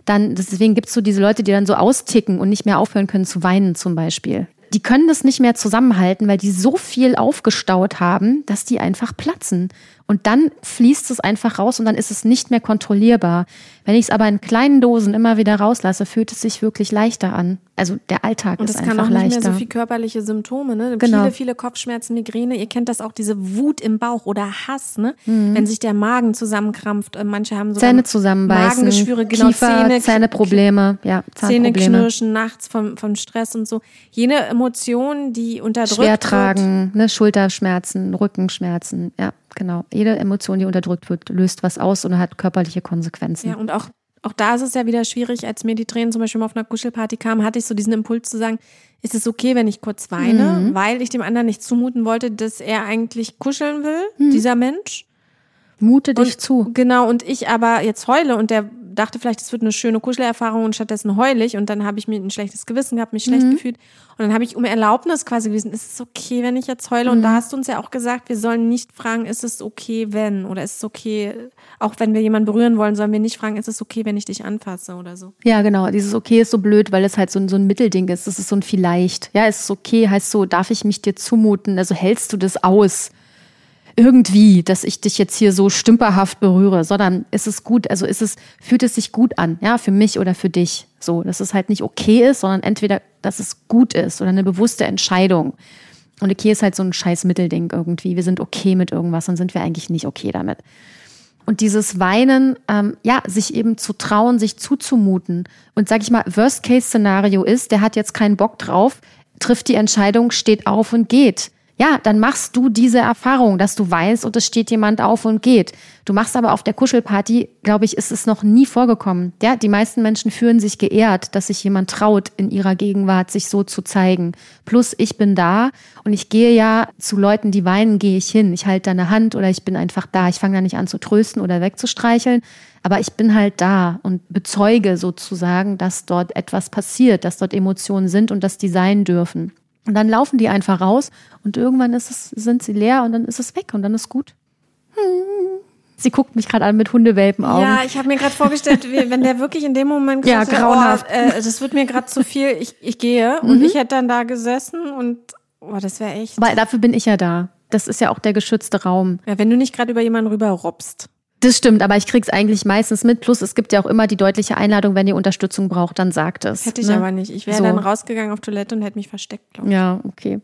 dann, deswegen gibt es so diese Leute, die dann so austicken und nicht mehr aufhören können zu weinen zum Beispiel die können das nicht mehr zusammenhalten, weil die so viel aufgestaut haben, dass die einfach platzen. Und dann fließt es einfach raus und dann ist es nicht mehr kontrollierbar. Wenn ich es aber in kleinen Dosen immer wieder rauslasse, fühlt es sich wirklich leichter an. Also der Alltag ist einfach leichter. Und es kann auch nicht mehr so viel körperliche Symptome, ne? Genau. Viele, viele Kopfschmerzen, Migräne. Ihr kennt das auch, diese Wut im Bauch oder Hass, ne? Mhm. Wenn sich der Magen zusammenkrampft. Äh, manche haben so Zähne zusammenbeißen, Magengeschwüre, genau, Kiefer, Zähne, Zähneprobleme, ja, Zähne knirschen nachts vom, vom Stress und so. Jene Emotionen, die unterdrückt Schwer tragen, ne? Schulterschmerzen, Rückenschmerzen, ja genau. Jede Emotion, die unterdrückt wird, löst was aus und hat körperliche Konsequenzen. Ja, und auch, auch da ist es ja wieder schwierig, als mir die Tränen zum Beispiel mal auf einer Kuschelparty kamen, hatte ich so diesen Impuls zu sagen, ist es okay, wenn ich kurz weine, mhm. weil ich dem anderen nicht zumuten wollte, dass er eigentlich kuscheln will, mhm. dieser Mensch. Mute dich und, zu. Genau, und ich aber jetzt heule und der dachte vielleicht, es wird eine schöne Kuschelerfahrung und stattdessen heulig und dann habe ich mir ein schlechtes Gewissen gehabt, mich schlecht mhm. gefühlt und dann habe ich um Erlaubnis quasi gewesen, ist es okay, wenn ich jetzt heule? Mhm. Und da hast du uns ja auch gesagt, wir sollen nicht fragen, ist es okay, wenn oder ist es okay, auch wenn wir jemanden berühren wollen, sollen wir nicht fragen, ist es okay, wenn ich dich anfasse oder so. Ja, genau, dieses okay ist so blöd, weil es halt so ein, so ein Mittelding ist, das ist so ein vielleicht. Ja, ist es okay, heißt so, darf ich mich dir zumuten, also hältst du das aus? Irgendwie, dass ich dich jetzt hier so stümperhaft berühre, sondern ist es gut, also ist es, fühlt es sich gut an, ja, für mich oder für dich. So, dass es halt nicht okay ist, sondern entweder, dass es gut ist oder eine bewusste Entscheidung. Und okay ist halt so ein scheiß Mittelding irgendwie. Wir sind okay mit irgendwas, dann sind wir eigentlich nicht okay damit. Und dieses Weinen, ähm, ja, sich eben zu trauen, sich zuzumuten. Und sag ich mal, Worst-Case-Szenario ist, der hat jetzt keinen Bock drauf, trifft die Entscheidung, steht auf und geht ja, dann machst du diese Erfahrung, dass du weißt und es steht jemand auf und geht. Du machst aber auf der Kuschelparty, glaube ich, ist es noch nie vorgekommen. Ja, die meisten Menschen fühlen sich geehrt, dass sich jemand traut, in ihrer Gegenwart sich so zu zeigen. Plus, ich bin da und ich gehe ja zu Leuten, die weinen, gehe ich hin. Ich halte deine Hand oder ich bin einfach da. Ich fange da nicht an zu trösten oder wegzustreicheln, aber ich bin halt da und bezeuge sozusagen, dass dort etwas passiert, dass dort Emotionen sind und dass die sein dürfen. Und dann laufen die einfach raus und irgendwann ist es, sind sie leer und dann ist es weg und dann ist gut. Hm. Sie guckt mich gerade an mit Hundewelpenaugen. Ja, ich habe mir gerade vorgestellt, wenn der wirklich in dem Moment gesagt ja, grauenhaft. Oh, äh, das wird mir gerade zu viel, ich, ich gehe und mhm. ich hätte dann da gesessen und oh, das wäre echt. Weil dafür bin ich ja da. Das ist ja auch der geschützte Raum. Ja, wenn du nicht gerade über jemanden rüber robst. Das stimmt, aber ich krieg's eigentlich meistens mit. Plus es gibt ja auch immer die deutliche Einladung, wenn ihr Unterstützung braucht, dann sagt es. Hätte ich ne? aber nicht. Ich wäre so. dann rausgegangen auf Toilette und hätte mich versteckt, glaube ich. Ja, okay.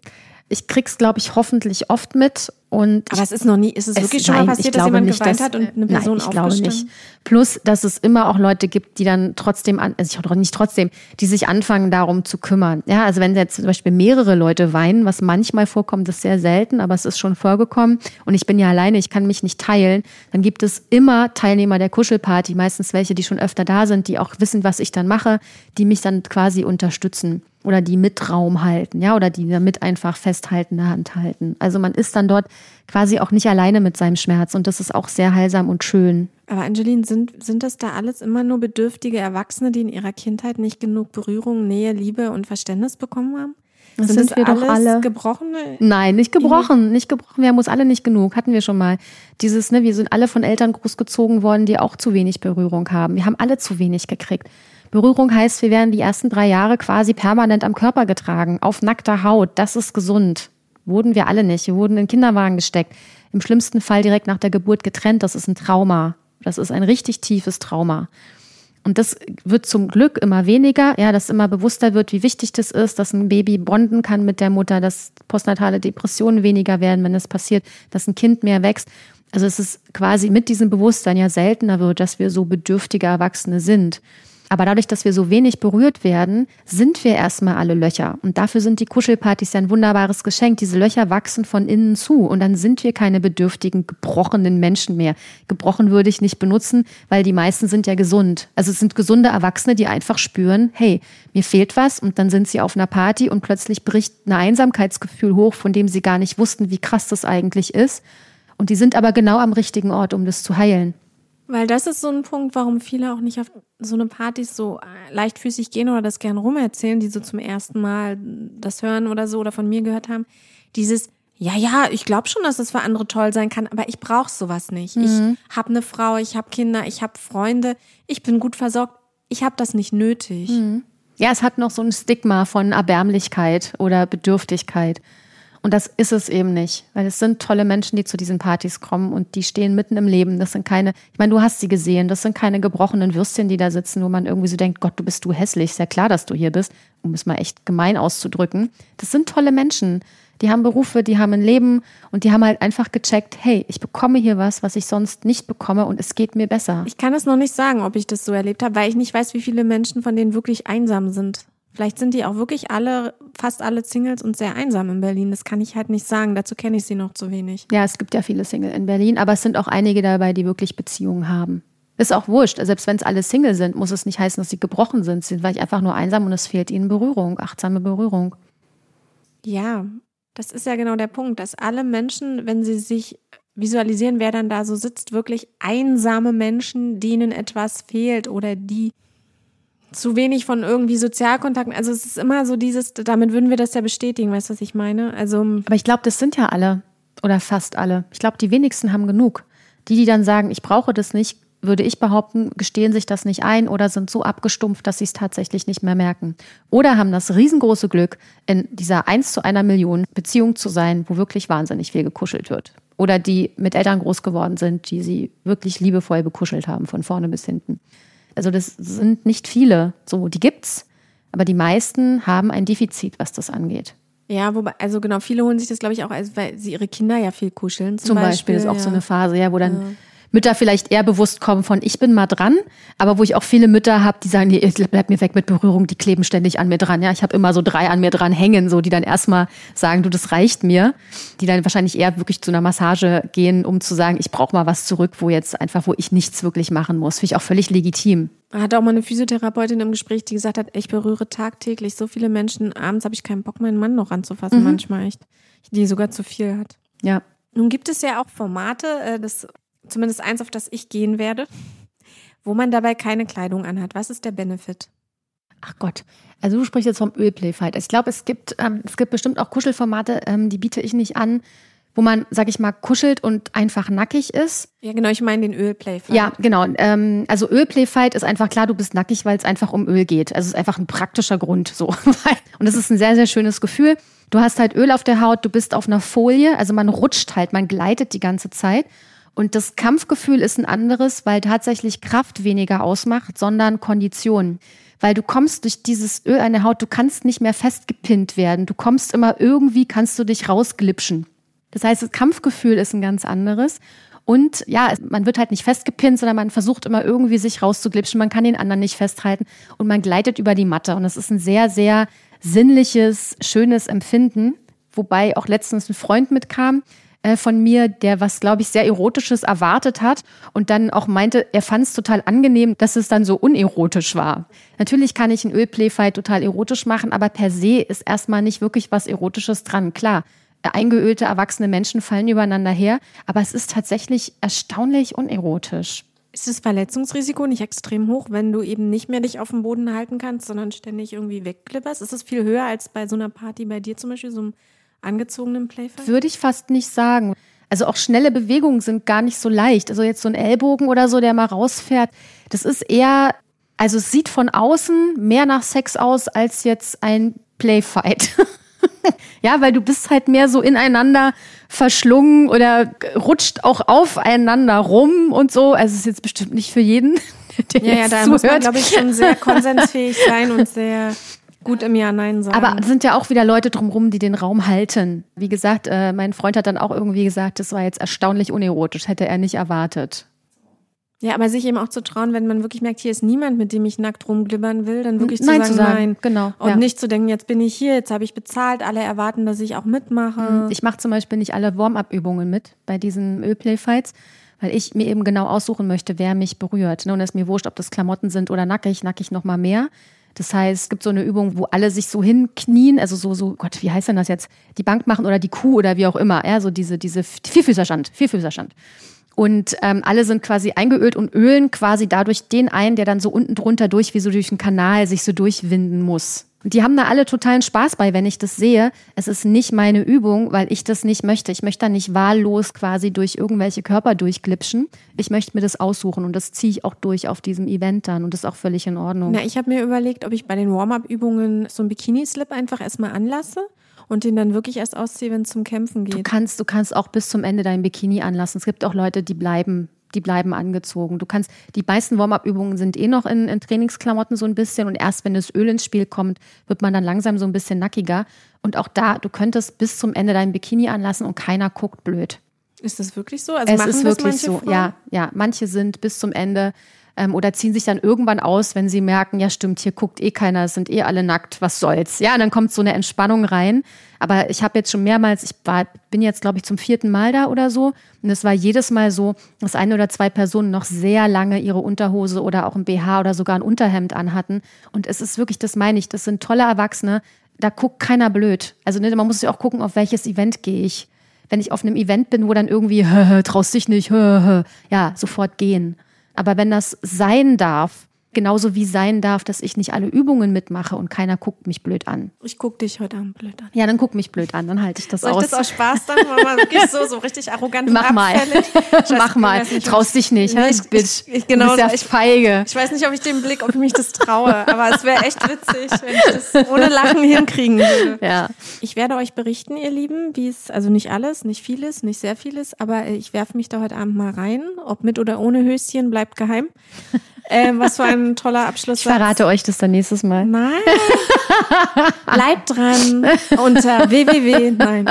Ich krieg's, glaube ich, hoffentlich oft mit. Und Aber es ist noch nie, ist es, es wirklich schon nein, mal passiert, dass jemand nicht, geweint dass, hat und eine Person nein, ich glaube nicht. Plus, dass es immer auch Leute gibt, die dann trotzdem, an, also ich nicht trotzdem, die sich anfangen, darum zu kümmern. Ja, also wenn jetzt zum Beispiel mehrere Leute weinen, was manchmal vorkommt, ist sehr selten, aber es ist schon vorgekommen und ich bin ja alleine, ich kann mich nicht teilen, dann gibt es immer Teilnehmer der Kuschelparty, meistens welche, die schon öfter da sind, die auch wissen, was ich dann mache, die mich dann quasi unterstützen oder die mit Raum halten, ja, oder die damit einfach festhaltende Hand halten. Also man ist dann dort quasi auch nicht alleine mit seinem Schmerz und das ist auch sehr heilsam und schön. Aber Angeline, sind, sind das da alles immer nur bedürftige Erwachsene, die in ihrer Kindheit nicht genug Berührung, Nähe, Liebe und Verständnis bekommen haben? Das sind, sind das wir doch alle. gebrochene? Nein, nicht gebrochen, nicht gebrochen. Wir haben uns alle nicht genug. Hatten wir schon mal. Dieses, ne, wir sind alle von Eltern großgezogen worden, die auch zu wenig Berührung haben. Wir haben alle zu wenig gekriegt. Berührung heißt, wir werden die ersten drei Jahre quasi permanent am Körper getragen, auf nackter Haut. Das ist gesund. Wurden wir alle nicht. Wir wurden in Kinderwagen gesteckt. Im schlimmsten Fall direkt nach der Geburt getrennt. Das ist ein Trauma. Das ist ein richtig tiefes Trauma. Und das wird zum Glück immer weniger, ja, dass immer bewusster wird, wie wichtig das ist, dass ein Baby bonden kann mit der Mutter, dass postnatale Depressionen weniger werden, wenn es passiert, dass ein Kind mehr wächst. Also es ist quasi mit diesem Bewusstsein ja seltener wird, dass wir so bedürftige Erwachsene sind. Aber dadurch, dass wir so wenig berührt werden, sind wir erstmal alle Löcher. Und dafür sind die Kuschelpartys ja ein wunderbares Geschenk. Diese Löcher wachsen von innen zu. Und dann sind wir keine bedürftigen, gebrochenen Menschen mehr. Gebrochen würde ich nicht benutzen, weil die meisten sind ja gesund. Also es sind gesunde Erwachsene, die einfach spüren, hey, mir fehlt was. Und dann sind sie auf einer Party und plötzlich bricht ein Einsamkeitsgefühl hoch, von dem sie gar nicht wussten, wie krass das eigentlich ist. Und die sind aber genau am richtigen Ort, um das zu heilen. Weil das ist so ein Punkt, warum viele auch nicht auf so eine Partys so äh, leichtfüßig gehen oder das gern rumerzählen, die so zum ersten Mal das hören oder so oder von mir gehört haben. Dieses, ja, ja, ich glaube schon, dass es für andere toll sein kann, aber ich brauche sowas nicht. Mhm. Ich habe eine Frau, ich habe Kinder, ich habe Freunde, ich bin gut versorgt, ich habe das nicht nötig. Mhm. Ja, es hat noch so ein Stigma von Erbärmlichkeit oder Bedürftigkeit. Und das ist es eben nicht, weil es sind tolle Menschen, die zu diesen Partys kommen und die stehen mitten im Leben. Das sind keine, ich meine, du hast sie gesehen, das sind keine gebrochenen Würstchen, die da sitzen, wo man irgendwie so denkt, Gott, du bist du hässlich, ist ja klar, dass du hier bist, um es mal echt gemein auszudrücken. Das sind tolle Menschen. Die haben Berufe, die haben ein Leben und die haben halt einfach gecheckt, hey, ich bekomme hier was, was ich sonst nicht bekomme und es geht mir besser. Ich kann es noch nicht sagen, ob ich das so erlebt habe, weil ich nicht weiß, wie viele Menschen von denen wirklich einsam sind. Vielleicht sind die auch wirklich alle, fast alle Singles und sehr einsam in Berlin. Das kann ich halt nicht sagen. Dazu kenne ich sie noch zu wenig. Ja, es gibt ja viele Single in Berlin, aber es sind auch einige dabei, die wirklich Beziehungen haben. Ist auch wurscht. Selbst wenn es alle Single sind, muss es nicht heißen, dass sie gebrochen sind. Sie sind vielleicht einfach nur einsam und es fehlt ihnen Berührung, achtsame Berührung. Ja, das ist ja genau der Punkt, dass alle Menschen, wenn sie sich visualisieren, wer dann da so sitzt, wirklich einsame Menschen, denen etwas fehlt oder die zu wenig von irgendwie Sozialkontakten. Also es ist immer so dieses, damit würden wir das ja bestätigen, weißt du, was ich meine? Also. Aber ich glaube, das sind ja alle oder fast alle. Ich glaube, die wenigsten haben genug. Die, die dann sagen, ich brauche das nicht, würde ich behaupten, gestehen sich das nicht ein oder sind so abgestumpft, dass sie es tatsächlich nicht mehr merken. Oder haben das riesengroße Glück, in dieser 1 zu einer Million Beziehung zu sein, wo wirklich wahnsinnig viel gekuschelt wird. Oder die mit Eltern groß geworden sind, die sie wirklich liebevoll bekuschelt haben, von vorne bis hinten. Also das sind nicht viele. So, die gibt's, aber die meisten haben ein Defizit, was das angeht. Ja, wobei, also genau, viele holen sich das, glaube ich, auch, weil sie ihre Kinder ja viel kuscheln. Zum, zum Beispiel, Beispiel ist auch ja. so eine Phase, ja, wo dann ja. Mütter vielleicht eher bewusst kommen von ich bin mal dran, aber wo ich auch viele Mütter habe, die sagen, nee, bleib mir weg mit Berührung, die kleben ständig an mir dran. Ja, ich habe immer so drei an mir dran hängen, so die dann erstmal sagen, du, das reicht mir, die dann wahrscheinlich eher wirklich zu einer Massage gehen, um zu sagen, ich brauche mal was zurück, wo jetzt einfach, wo ich nichts wirklich machen muss. Finde ich auch völlig legitim. Hat auch mal eine Physiotherapeutin im Gespräch, die gesagt hat, ich berühre tagtäglich so viele Menschen. Abends habe ich keinen Bock, meinen Mann noch anzufassen, mhm. manchmal echt. Die sogar zu viel hat. Ja. Nun gibt es ja auch Formate, äh, das zumindest eins, auf das ich gehen werde, wo man dabei keine Kleidung anhat. Was ist der Benefit? Ach Gott, also du sprichst jetzt vom Ölplayfight. Ich glaube, es gibt, ähm, es gibt bestimmt auch Kuschelformate, ähm, die biete ich nicht an, wo man, sag ich mal, kuschelt und einfach nackig ist. Ja, genau, ich meine den Ölplayfight. Ja, genau. Ähm, also Ölplayfight ist einfach klar, du bist nackig, weil es einfach um Öl geht. Also es ist einfach ein praktischer Grund so. und es ist ein sehr, sehr schönes Gefühl. Du hast halt Öl auf der Haut, du bist auf einer Folie, also man rutscht halt, man gleitet die ganze Zeit. Und das Kampfgefühl ist ein anderes, weil tatsächlich Kraft weniger ausmacht, sondern Kondition. Weil du kommst durch dieses Öl an der Haut, du kannst nicht mehr festgepinnt werden. Du kommst immer irgendwie, kannst du dich rausglipschen. Das heißt, das Kampfgefühl ist ein ganz anderes. Und ja, man wird halt nicht festgepinnt, sondern man versucht immer irgendwie sich rauszuglipschen. Man kann den anderen nicht festhalten und man gleitet über die Matte. Und das ist ein sehr, sehr sinnliches, schönes Empfinden. Wobei auch letztens ein Freund mitkam, äh, von mir, der was, glaube ich, sehr Erotisches erwartet hat und dann auch meinte, er fand es total angenehm, dass es dann so unerotisch war. Natürlich kann ich ein Ölplayfight total erotisch machen, aber per se ist erstmal nicht wirklich was Erotisches dran. Klar, eingeölte, erwachsene Menschen fallen übereinander her, aber es ist tatsächlich erstaunlich unerotisch. Ist das Verletzungsrisiko nicht extrem hoch, wenn du eben nicht mehr dich auf dem Boden halten kannst, sondern ständig irgendwie wegklipperst? Ist das viel höher als bei so einer Party bei dir zum Beispiel, so einem angezogenen Playfight? Würde ich fast nicht sagen. Also auch schnelle Bewegungen sind gar nicht so leicht. Also jetzt so ein Ellbogen oder so, der mal rausfährt, das ist eher, also es sieht von außen mehr nach Sex aus als jetzt ein Playfight. ja, weil du bist halt mehr so ineinander verschlungen oder rutscht auch aufeinander rum und so. Also es ist jetzt bestimmt nicht für jeden, der ja, ja, da zuhört. muss man, glaube ich, schon sehr konsensfähig sein und sehr gut im Ja Nein sagen. Aber es sind ja auch wieder Leute drumherum, die den Raum halten. Wie gesagt, äh, mein Freund hat dann auch irgendwie gesagt, das war jetzt erstaunlich unerotisch, hätte er nicht erwartet. Ja, aber sich eben auch zu trauen, wenn man wirklich merkt, hier ist niemand, mit dem ich nackt rumglibbern will, dann wirklich nein zu sagen, zu sagen nein. Genau. Und ja. nicht zu denken, jetzt bin ich hier, jetzt habe ich bezahlt, alle erwarten, dass ich auch mitmache. Mhm. Ich mache zum Beispiel nicht alle Warm-up-Übungen mit bei diesen Ölplay-Fights, weil ich mir eben genau aussuchen möchte, wer mich berührt. Ne, und es ist mir wurscht, ob das Klamotten sind oder nackig, nackig noch mal mehr. Das heißt, es gibt so eine Übung, wo alle sich so hinknien, also so, so, Gott, wie heißt denn das jetzt? Die Bank machen oder die Kuh oder wie auch immer, ja, so diese, diese Vierfüßerstand, Vierfüßerstand. Und ähm, alle sind quasi eingeölt und ölen quasi dadurch den ein, der dann so unten drunter durch, wie so durch einen Kanal sich so durchwinden muss. Und die haben da alle totalen Spaß bei, wenn ich das sehe. Es ist nicht meine Übung, weil ich das nicht möchte. Ich möchte da nicht wahllos quasi durch irgendwelche Körper durchglipschen. Ich möchte mir das aussuchen und das ziehe ich auch durch auf diesem Event dann und das ist auch völlig in Ordnung. Na, ich habe mir überlegt, ob ich bei den Warm-up-Übungen so einen Bikini-Slip einfach erstmal anlasse und den dann wirklich erst ausziehe, wenn es zum Kämpfen geht. Du kannst, du kannst auch bis zum Ende dein Bikini anlassen. Es gibt auch Leute, die bleiben die bleiben angezogen. Du kannst, die meisten Warm-up-Übungen sind eh noch in, in, Trainingsklamotten so ein bisschen und erst wenn das Öl ins Spiel kommt, wird man dann langsam so ein bisschen nackiger. Und auch da, du könntest bis zum Ende dein Bikini anlassen und keiner guckt blöd. Ist das wirklich so? Also es ist wirklich so, Frauen? ja, ja. Manche sind bis zum Ende ähm, oder ziehen sich dann irgendwann aus, wenn sie merken, ja stimmt, hier guckt eh keiner, sind eh alle nackt, was soll's. Ja, und dann kommt so eine Entspannung rein. Aber ich habe jetzt schon mehrmals, ich war, bin jetzt, glaube ich, zum vierten Mal da oder so. Und es war jedes Mal so, dass eine oder zwei Personen noch sehr lange ihre Unterhose oder auch ein BH oder sogar ein Unterhemd anhatten. Und es ist wirklich, das meine ich, das sind tolle Erwachsene. Da guckt keiner blöd. Also ne, man muss ja auch gucken, auf welches Event gehe ich wenn ich auf einem Event bin, wo dann irgendwie, hö, hö, traust dich nicht, hö, hö, ja, sofort gehen. Aber wenn das sein darf, Genauso wie sein darf, dass ich nicht alle Übungen mitmache und keiner guckt mich blöd an. Ich guck dich heute Abend blöd an. Ja, dann guck mich blöd an, dann halte ich das Soll aus. Ich das aus Spaß dann mal wirklich so, so richtig arrogant Mach mal. abfällig? Mach mal. nicht, Traust dich nicht, Nee, hä? ich- Bitch. ich- ich- genau du bist ja so. Ich- feige. Ich weiß nicht, ob ich den Blick, ob ich mich das traue, aber es wäre echt witzig, wenn ich das ohne Lachen hinkriegen würde. Ja. Ich werde euch berichten, ihr Lieben, wie es, also nicht alles, nicht vieles, nicht sehr vieles, aber ich werfe mich da heute Abend mal rein. Ob mit oder ohne Höschen, bleibt geheim. Ähm, was für ein toller Abschluss. Ich verrate euch das dann nächstes Mal. Nein. Bleibt dran unter www. Nein.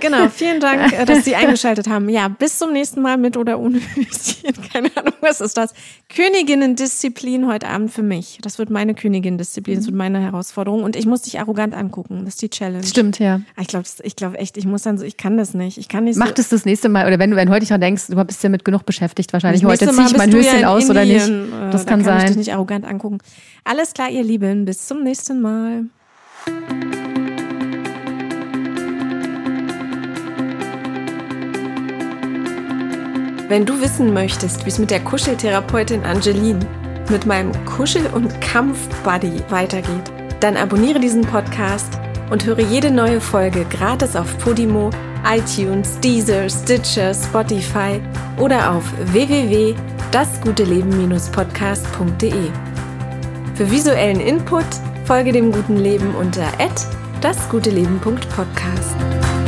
Genau, vielen Dank, äh, dass Sie eingeschaltet haben. Ja, bis zum nächsten Mal mit oder ohne Höschen. Keine Ahnung, was ist das? Königinnen-Disziplin heute Abend für mich. Das wird meine Königin-Disziplin, das wird meine Herausforderung. Und ich muss dich arrogant angucken. Das ist die Challenge. Stimmt, ja. Ah, Ich glaube, ich glaube echt, ich muss dann so, ich kann das nicht. Ich kann nicht Mach so. das das nächste Mal. Oder wenn du, wenn heute dran denkst, du bist ja mit genug beschäftigt wahrscheinlich. Heute ziehe ich mein Höschen ja aus oder nicht. Äh, Das da kann kann ich dich sein. nicht arrogant angucken. Alles klar, ihr Lieben. Bis zum nächsten Mal. Wenn du wissen möchtest, wie es mit der Kuscheltherapeutin Angeline, mit meinem Kuschel- und Kampf-Buddy weitergeht, dann abonniere diesen Podcast und höre jede neue Folge gratis auf Podimo, iTunes, Deezer, Stitcher, Spotify oder auf www.dasguteleben-podcast.de. Für visuellen Input folge dem guten Leben unter dasguteleben.podcast.